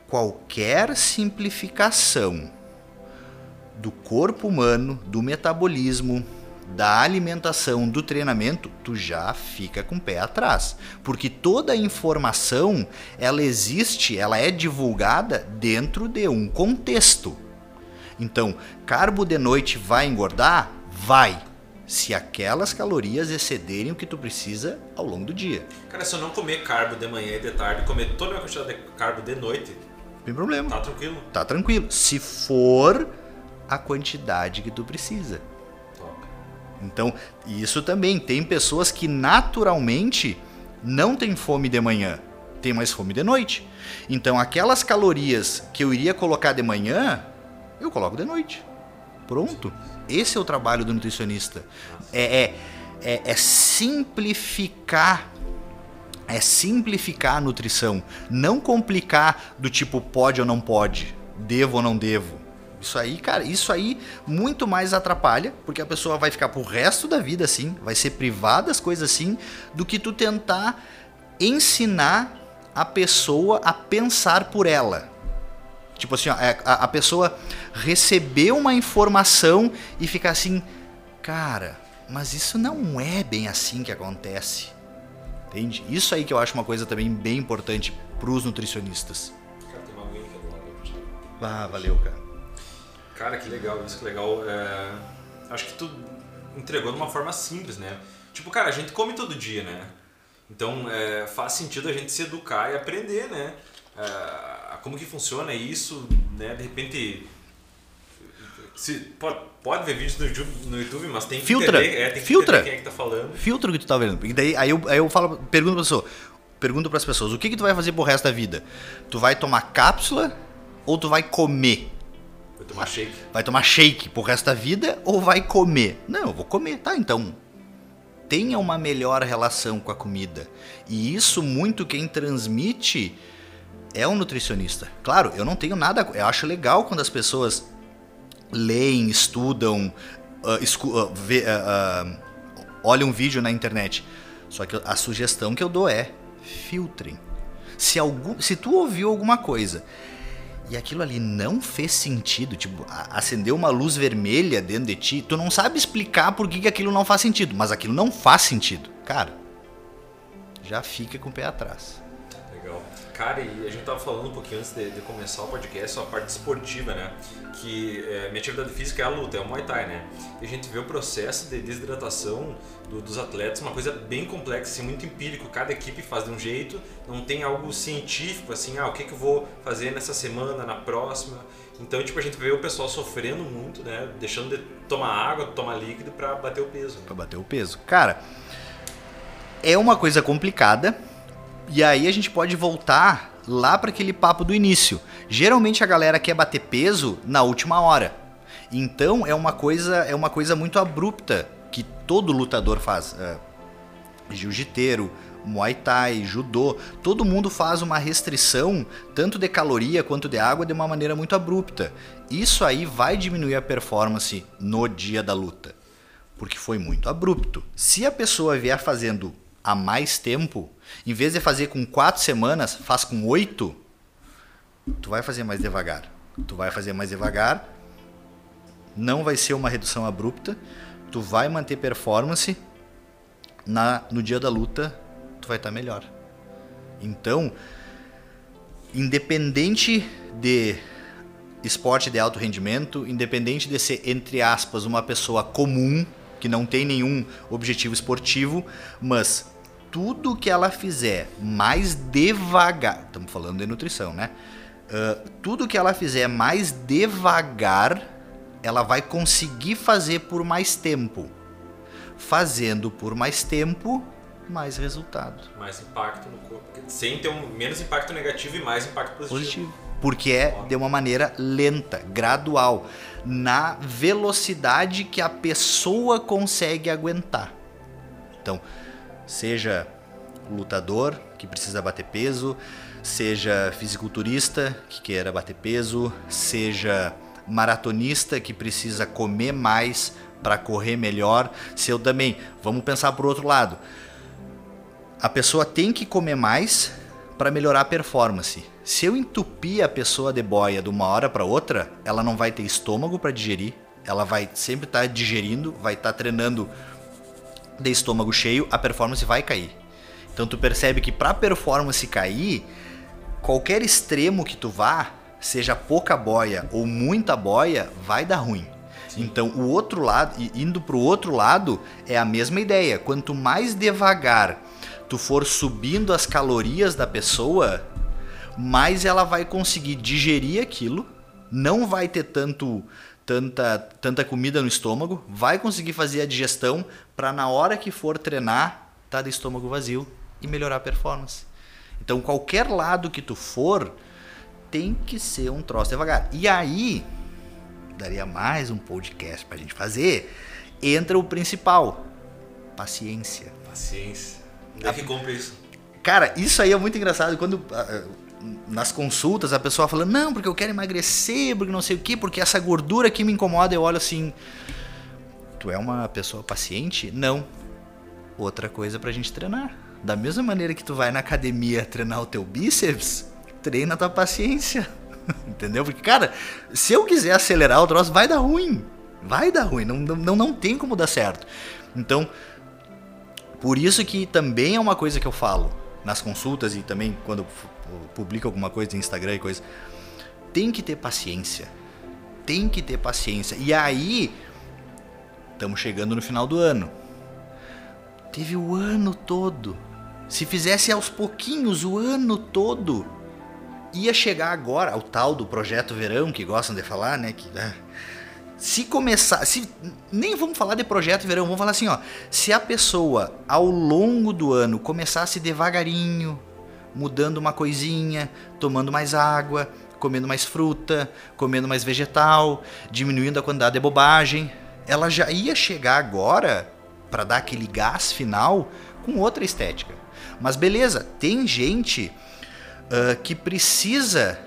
Qualquer simplificação do corpo humano, do metabolismo, da alimentação, do treinamento, tu já fica com o pé atrás. Porque toda a informação, ela existe, ela é divulgada dentro de um contexto. Então, carbo de noite vai engordar? Vai. Se aquelas calorias excederem o que tu precisa ao longo do dia. Cara, se eu não comer carbo de manhã e de tarde, comer toda a minha quantidade de carbo de noite, Não tem problema. tá tranquilo. Tá tranquilo. Se for a quantidade que tu precisa. Top. Então, isso também. Tem pessoas que naturalmente não têm fome de manhã, tem mais fome de noite. Então, aquelas calorias que eu iria colocar de manhã, eu coloco de noite. Pronto. Esse é o trabalho do nutricionista. É, é, é, é simplificar. É simplificar a nutrição. Não complicar do tipo pode ou não pode, devo ou não devo. Isso aí, cara, isso aí muito mais atrapalha, porque a pessoa vai ficar pro resto da vida assim, vai ser privada das coisas assim, do que tu tentar ensinar a pessoa a pensar por ela. Tipo assim, ó, é, a, a pessoa receber uma informação e ficar assim, cara, mas isso não é bem assim que acontece. Entende? Isso aí que eu acho uma coisa também bem importante pros nutricionistas. Cara, tem uma aqui. Ah, valeu, cara. Cara, que legal, isso que legal. É, Acho que tu entregou de uma forma simples, né? Tipo, cara, a gente come todo dia, né? Então é, faz sentido a gente se educar e aprender, né? É, como que funciona isso, né? De repente Se, pode, pode ver vídeos no YouTube, no YouTube mas tem que Filtra. entender, é, tem que Filtra. quem é que tá falando. Filtra o que tu tá vendo. E daí, aí eu, aí eu falo, pergunto pra pessoa, pergunto pras pessoas, o que que tu vai fazer pro resto da vida? Tu vai tomar cápsula ou tu vai comer? Vou tomar shake. Vai tomar shake pro resto da vida ou vai comer? Não, eu vou comer, tá? Então, tenha uma melhor relação com a comida. E isso muito quem transmite é o nutricionista. Claro, eu não tenho nada, eu acho legal quando as pessoas leem, estudam, ah, escu- ah, vê- ah, olham um vídeo na internet. Só que a sugestão que eu dou é filtrem. Se, algum, se tu ouviu alguma coisa e aquilo ali não fez sentido, tipo, acendeu uma luz vermelha dentro de ti, tu não sabe explicar por que aquilo não faz sentido, mas aquilo não faz sentido. Cara, já fica com o pé atrás. Cara, e a gente tava falando um pouquinho antes de, de começar o podcast, a parte esportiva, né? Que é, minha atividade física é a luta, é o Muay Thai, né? E a gente vê o processo de desidratação do- dos atletas, uma coisa bem complexa, assim, muito empírico. Cada equipe faz de um jeito, não tem algo científico, assim, ah, o que, que eu vou fazer nessa semana, na próxima. Então, tipo, a gente vê o pessoal sofrendo muito, né? Deixando de tomar água, tomar líquido pra bater o peso. né? Pra bater o peso. Cara, é uma coisa complicada. E aí a gente pode voltar lá para aquele papo do início. Geralmente a galera quer bater peso na última hora. Então é uma coisa, é uma coisa muito abrupta que todo lutador faz. É, jiu-jiteiro, muay thai, judô, todo mundo faz uma restrição tanto de caloria quanto de água de uma maneira muito abrupta. Isso aí vai diminuir a performance no dia da luta porque foi muito abrupto. Se a pessoa vier fazendo há mais tempo, em vez de fazer com quatro semanas, faz com oito, tu vai fazer mais devagar. Tu vai fazer mais devagar, não vai ser uma redução abrupta, tu vai manter performance, na, no dia da luta tu vai estar melhor. Então, independente de esporte de alto rendimento, independente de ser, entre aspas, uma pessoa comum, que não tem nenhum objetivo esportivo, mas tudo que ela fizer mais devagar, estamos falando de nutrição, né? Ah, tudo que ela fizer mais devagar, ela vai conseguir fazer por mais tempo. Fazendo por mais tempo, mais resultado. Mais impacto no corpo. Sem ter um menos impacto negativo e mais impacto positivo. positivo. Porque é de uma maneira lenta, gradual, na velocidade que a pessoa consegue aguentar. Então, seja lutador que precisa bater peso, seja fisiculturista que queira bater peso, seja maratonista que precisa comer mais para correr melhor. Se eu também, vamos pensar por outro lado. A pessoa tem que comer mais para melhorar a performance. Se eu entupir a pessoa de boia de uma hora para outra, ela não vai ter estômago para digerir, ela vai sempre estar digerindo, vai estar treinando de estômago cheio, a performance vai cair. Então tu percebe que para performance cair, qualquer extremo que tu vá, seja pouca boia ou muita boia, vai dar ruim. Então o outro lado, indo pro outro lado, é a mesma ideia. Quanto mais devagar tu for subindo as calorias da pessoa, mais ela vai conseguir digerir aquilo, não vai ter tanto tanta tanta comida no estômago, vai conseguir fazer a digestão para na hora que for treinar, tá de estômago vazio e melhorar a performance. Então qualquer lado que tu for, tem que ser um troço devagar. E aí, daria mais um podcast pra gente fazer, entra o principal, paciência. Paciência. Onde é que compra isso? Cara, isso aí é muito engraçado. Quando ah, nas consultas a pessoa fala, não, porque eu quero emagrecer, porque não sei o quê, porque essa gordura aqui me incomoda, eu olho assim. Tu é uma pessoa paciente? Não. Outra coisa pra gente treinar. Da mesma maneira que tu vai na academia treinar o teu bíceps, treina a tua paciência. Entendeu? Porque, cara, se eu quiser acelerar o troço, vai dar ruim. Vai dar ruim. Não, não, não tem como dar certo. Então, por isso que também é uma coisa que eu falo nas consultas e também quando eu publico alguma coisa no Instagram e coisa. Tem que ter paciência. Tem que ter paciência. E aí, estamos chegando no final do ano. Teve o ano todo. Se fizesse aos pouquinhos o ano todo, ia chegar agora ao tal do projeto verão que gostam de falar, né? Que ah, Se começar, se nem vamos falar de projeto verão, vamos falar assim, ó, se a pessoa ao longo do ano começasse devagarinho, mudando uma coisinha, tomando mais água, comendo mais fruta, comendo mais vegetal, diminuindo a quantidade de bobagem, ela já ia chegar agora para dar aquele gás final com outra estética. Mas beleza, tem gente uh, que precisa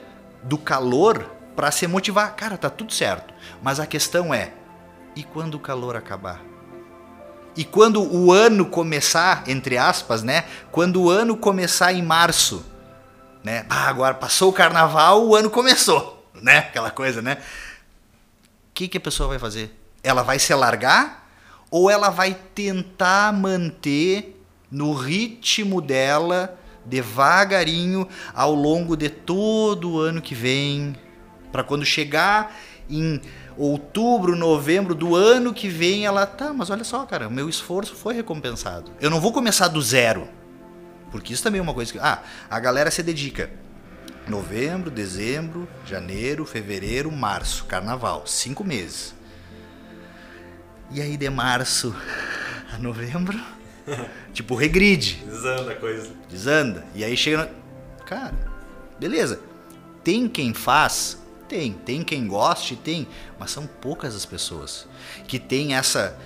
do calor para se motivar. Cara, tá tudo certo. Mas a questão é: e quando o calor acabar? E quando o ano começar, entre aspas, né? Quando o ano começar em março, né? Ah, agora passou o carnaval, o ano começou, né? Aquela coisa, né? O que, que a pessoa vai fazer? Ela vai se largar ou ela vai tentar manter no ritmo dela devagarinho ao longo de todo o ano que vem, para quando chegar em outubro, novembro do ano que vem, ela tá, mas olha só, cara, meu esforço foi recompensado. Eu não vou começar do zero. Porque isso também é uma coisa que, ah, a galera se dedica novembro, dezembro, janeiro, fevereiro, março, carnaval, cinco meses. E aí de março a novembro, tipo, regride. Desanda a coisa. Desanda. E aí chega. Cara, beleza. Tem quem faz? Tem. Tem quem goste? Tem. Mas são poucas as pessoas que têm essa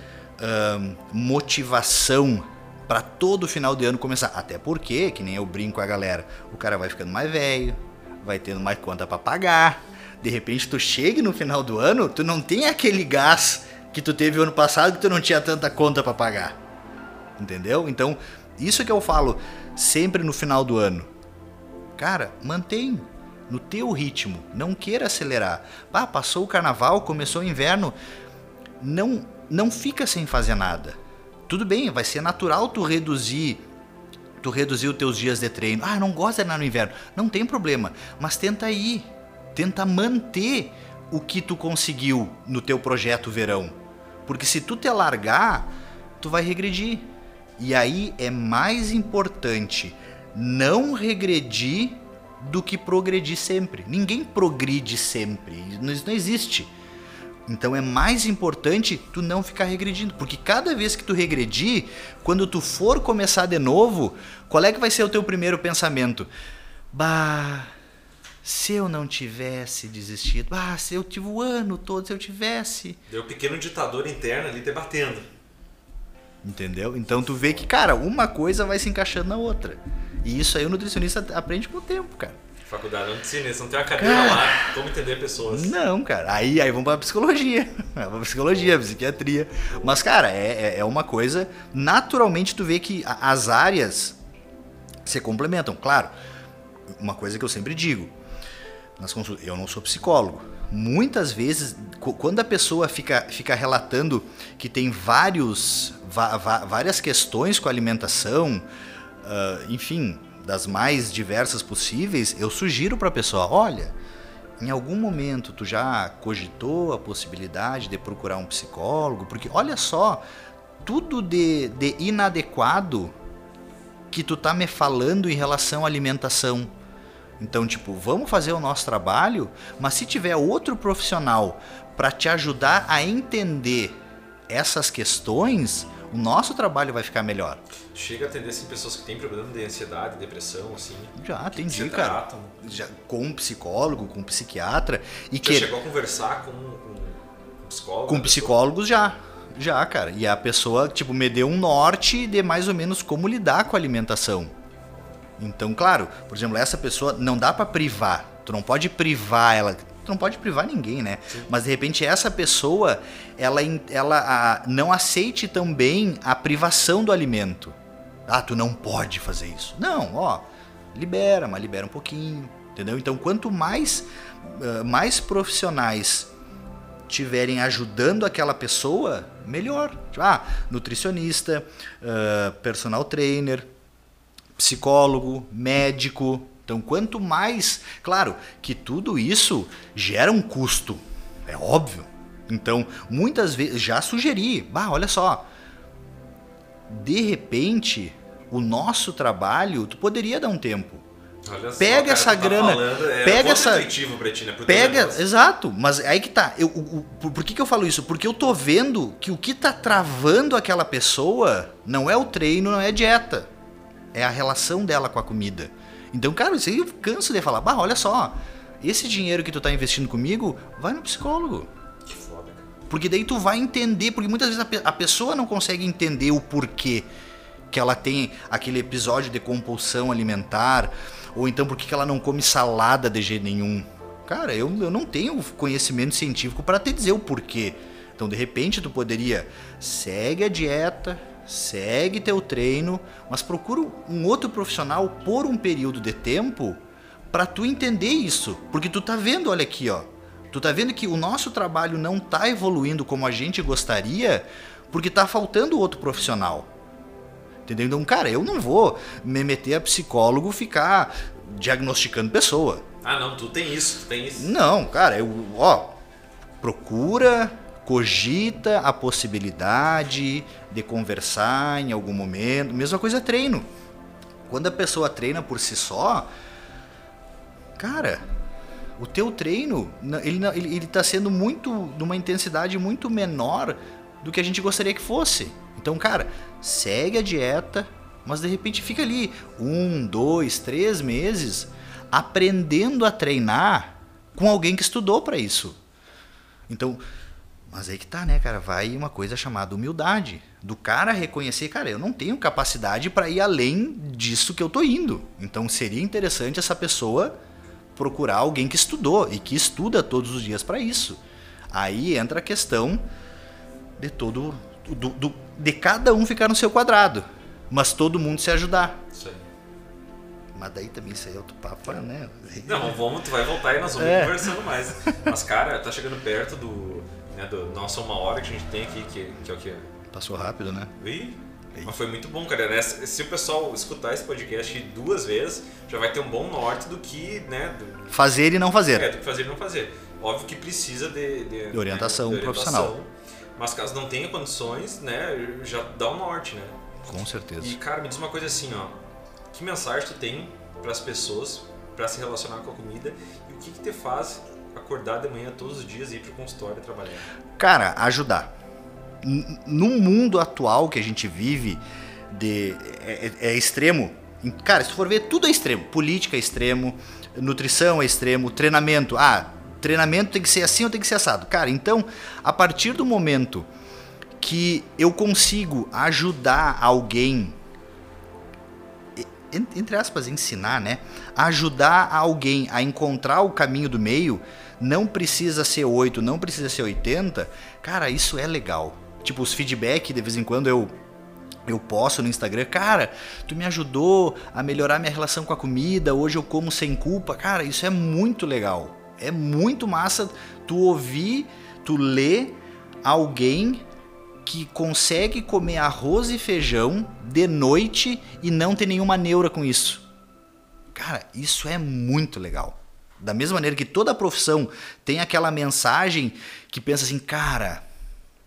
motivação para todo final de ano começar. Até porque, que nem eu brinco com a galera, o cara vai ficando mais velho, vai tendo mais conta para pagar. De repente tu chega no final do ano, tu não tem aquele gás que tu teve ano passado que tu não tinha tanta conta para pagar. Entendeu? Então, isso que eu falo sempre no final do ano. Cara, mantém no teu ritmo, não queira acelerar. Passou o carnaval, começou o inverno, não não fica sem fazer nada. Tudo bem, vai ser natural tu reduzir tu reduzir os teus dias de treino. Ah, não gosta de treinar no inverno. Não tem problema, mas tenta ir. Tenta manter o que tu conseguiu no teu projeto verão. Porque se tu te largar, tu vai regredir. E aí é mais importante não regredir do que progredir sempre. Ninguém progride sempre. Isso não existe. Então é mais importante tu não ficar regredindo, porque cada vez que tu regredir, quando tu for começar de novo, qual é que vai ser o teu primeiro pensamento? Bah, se eu não tivesse desistido, bah, se eu tive o ano todo, se eu tivesse. Deu um pequeno ditador interno ali debatendo. Entendeu? Então tu vê que, cara, uma coisa vai se encaixando na outra. E isso aí o nutricionista aprende com o tempo, cara. Faculdade não ensina, não tem uma cadeira cara, lá, como entender pessoas. Não, cara. Aí, aí vamos pra psicologia. pra psicologia, psiquiatria. Mas, cara, é, é, é uma coisa. Naturalmente tu vê que as áreas se complementam. Claro, uma coisa que eu sempre digo. Nas eu não sou psicólogo muitas vezes, quando a pessoa fica, fica relatando que tem vários, várias questões com a alimentação, uh, enfim, das mais diversas possíveis, eu sugiro para a pessoa: olha, em algum momento tu já cogitou a possibilidade de procurar um psicólogo? Porque olha só, tudo de, de inadequado que tu tá me falando em relação à alimentação então, tipo, vamos fazer o nosso trabalho, mas se tiver outro profissional para te ajudar a entender essas questões, o nosso trabalho vai ficar melhor. Chega a atender assim, pessoas que têm problema de ansiedade, depressão, assim. Já atendi, cara. Já, com um psicólogo, com um psiquiatra. E Já que... chegou a conversar com, com um psicólogo? Com psicólogos já. Já, cara. E a pessoa, tipo, me deu um norte de mais ou menos como lidar com a alimentação. Então, claro, por exemplo, essa pessoa não dá para privar. Tu não pode privar ela. Tu não pode privar ninguém, né? Sim. Mas de repente essa pessoa, ela, ela a, não aceite também a privação do alimento. Ah, tu não pode fazer isso. Não, ó, libera, mas libera um pouquinho, entendeu? Então, quanto mais, uh, mais profissionais tiverem ajudando aquela pessoa, melhor. Ah, nutricionista, uh, personal trainer, psicólogo, médico. Então, quanto mais. Claro que tudo isso gera um custo, é óbvio. Então, muitas vezes. Já sugeri, bah, olha só. De repente, o nosso trabalho, tu poderia dar um tempo. Olha só, Pega cara, essa tá grana, falando, é pega essa- ti, né? Pega, exato, mas aí que tá. Eu, o- o- por, por que, que eu falo isso? Porque eu tô vendo que o que tá travando aquela pessoa não é o treino, não é a dieta. É a relação dela com a comida. Então, cara, isso aí eu canso de falar, bah, olha só, esse dinheiro que tu tá investindo comigo, vai no psicólogo. Que foda, cara. Porque daí tu vai entender, porque muitas vezes a, pe- a pessoa não consegue entender o porquê que ela tem aquele episódio de compulsão alimentar, ou então por que que ela não come salada de jeito nenhum. Cara, eu, eu não tenho conhecimento científico para te dizer o porquê. Então, de repente, tu poderia segue a dieta, segue teu treino, mas procura um outro profissional por um período de tempo para tu entender isso, porque tu tá vendo, olha aqui, ó, tu tá vendo que o nosso trabalho não tá evoluindo como a gente gostaria, porque tá faltando outro profissional. Entendeu? Então, cara, eu não vou me meter a psicólogo ficar diagnosticando pessoa. Ah, não, tu tem isso, tu tem isso. Não, cara, eu, ó, procura, cogita a possibilidade de conversar em algum momento. Mesma coisa é treino. Quando a pessoa treina por si só, cara, o teu treino, ele, ele, ele tá sendo muito, de uma intensidade muito menor do que a gente gostaria que fosse. Então, cara, segue a dieta, mas de repente fica ali um, dois, três meses aprendendo a treinar com alguém que estudou para isso. Então, mas aí que tá, né, cara? Vai uma coisa chamada humildade. Do cara reconhecer, cara, eu não tenho capacidade para ir além disso que eu tô indo. Então seria interessante essa pessoa procurar alguém que estudou e que estuda todos os dias para isso. Aí entra a questão de todo do, do- de cada um ficar no seu quadrado, mas todo mundo se ajudar. Isso aí. Mas daí também isso aí é outro papo, né? Não, vamos, tu vai voltar e nós vamos É. conversando mais. Mas, cara, tá chegando perto do. Né, do nossa uma hora que a gente tem aqui, que, que é o que? Passou rápido, né? Ih, mas foi muito bom, cara. né? Se o pessoal escutar esse podcast duas vezes, já vai ter um bom norte do que, né? Do, Fazer e não fazer. é, do que fazer e não fazer. Óbvio que precisa de, de, De orientação né, profissional. Mas caso não tenha condições, né, já dá um norte, né? Com certeza. E cara, me diz uma coisa assim, ó. Que mensagem tu tem para as pessoas para se relacionar com a comida e o que que te faz acordar de manhã todos os dias e ir pro consultório trabalhar? Cara, ajudar. No mundo atual que a gente vive, de, é, é- é extremo. Em- Cara, se tu for ver, tudo é extremo. Política é extremo, nutrição é extremo, treinamento. Ah, treinamento tem que ser assim ou tem que ser assado. Cara, então, a partir do momento que eu consigo ajudar alguém, en- entre aspas, ensinar, né? Ajudar alguém a encontrar o caminho do meio, não precisa ser 8, não precisa ser 80, cara, isso é legal. Tipo, os feedback, de vez em quando eu eu posto no Instagram, cara, tu me ajudou a melhorar minha relação com a comida, hoje eu como sem culpa. Cara, isso é muito legal. É muito massa tu ouvir, tu ler alguém que consegue comer arroz e feijão de noite e não ter nenhuma neura com isso. Cara, isso é muito legal. Da mesma maneira que toda profissão tem aquela mensagem que pensa assim, cara,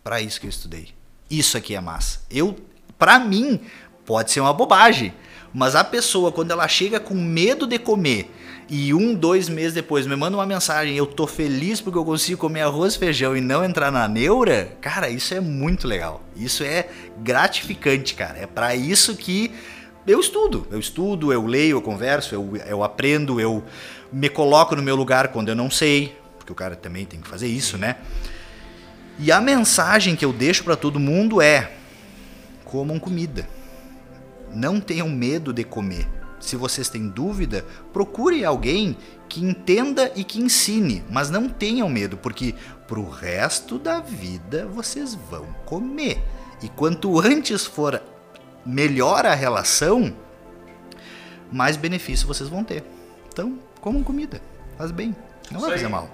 para isso que eu estudei. Isso aqui é massa. Eu, para mim, pode ser uma bobagem, mas a pessoa quando ela chega com medo de comer e um, dois meses depois me manda uma mensagem, eu tô feliz porque eu consigo comer arroz e feijão e não entrar na neura, cara, isso é muito legal. Isso é gratificante, cara. É para isso que eu estudo. Eu estudo, eu leio, eu converso, eu, eu aprendo, eu me coloco no meu lugar quando eu não sei, porque o cara também tem que fazer isso, né? E a mensagem que eu deixo para todo mundo é: comam comida. Não tenham medo de comer. Se vocês têm dúvida, procure alguém que entenda e que ensine, mas não tenham medo, porque pro resto da vida vocês vão comer. E quanto antes for melhor a relação, mais benefício vocês vão ter. Então, comam comida. Faz bem. Não vai aí. fazer mal.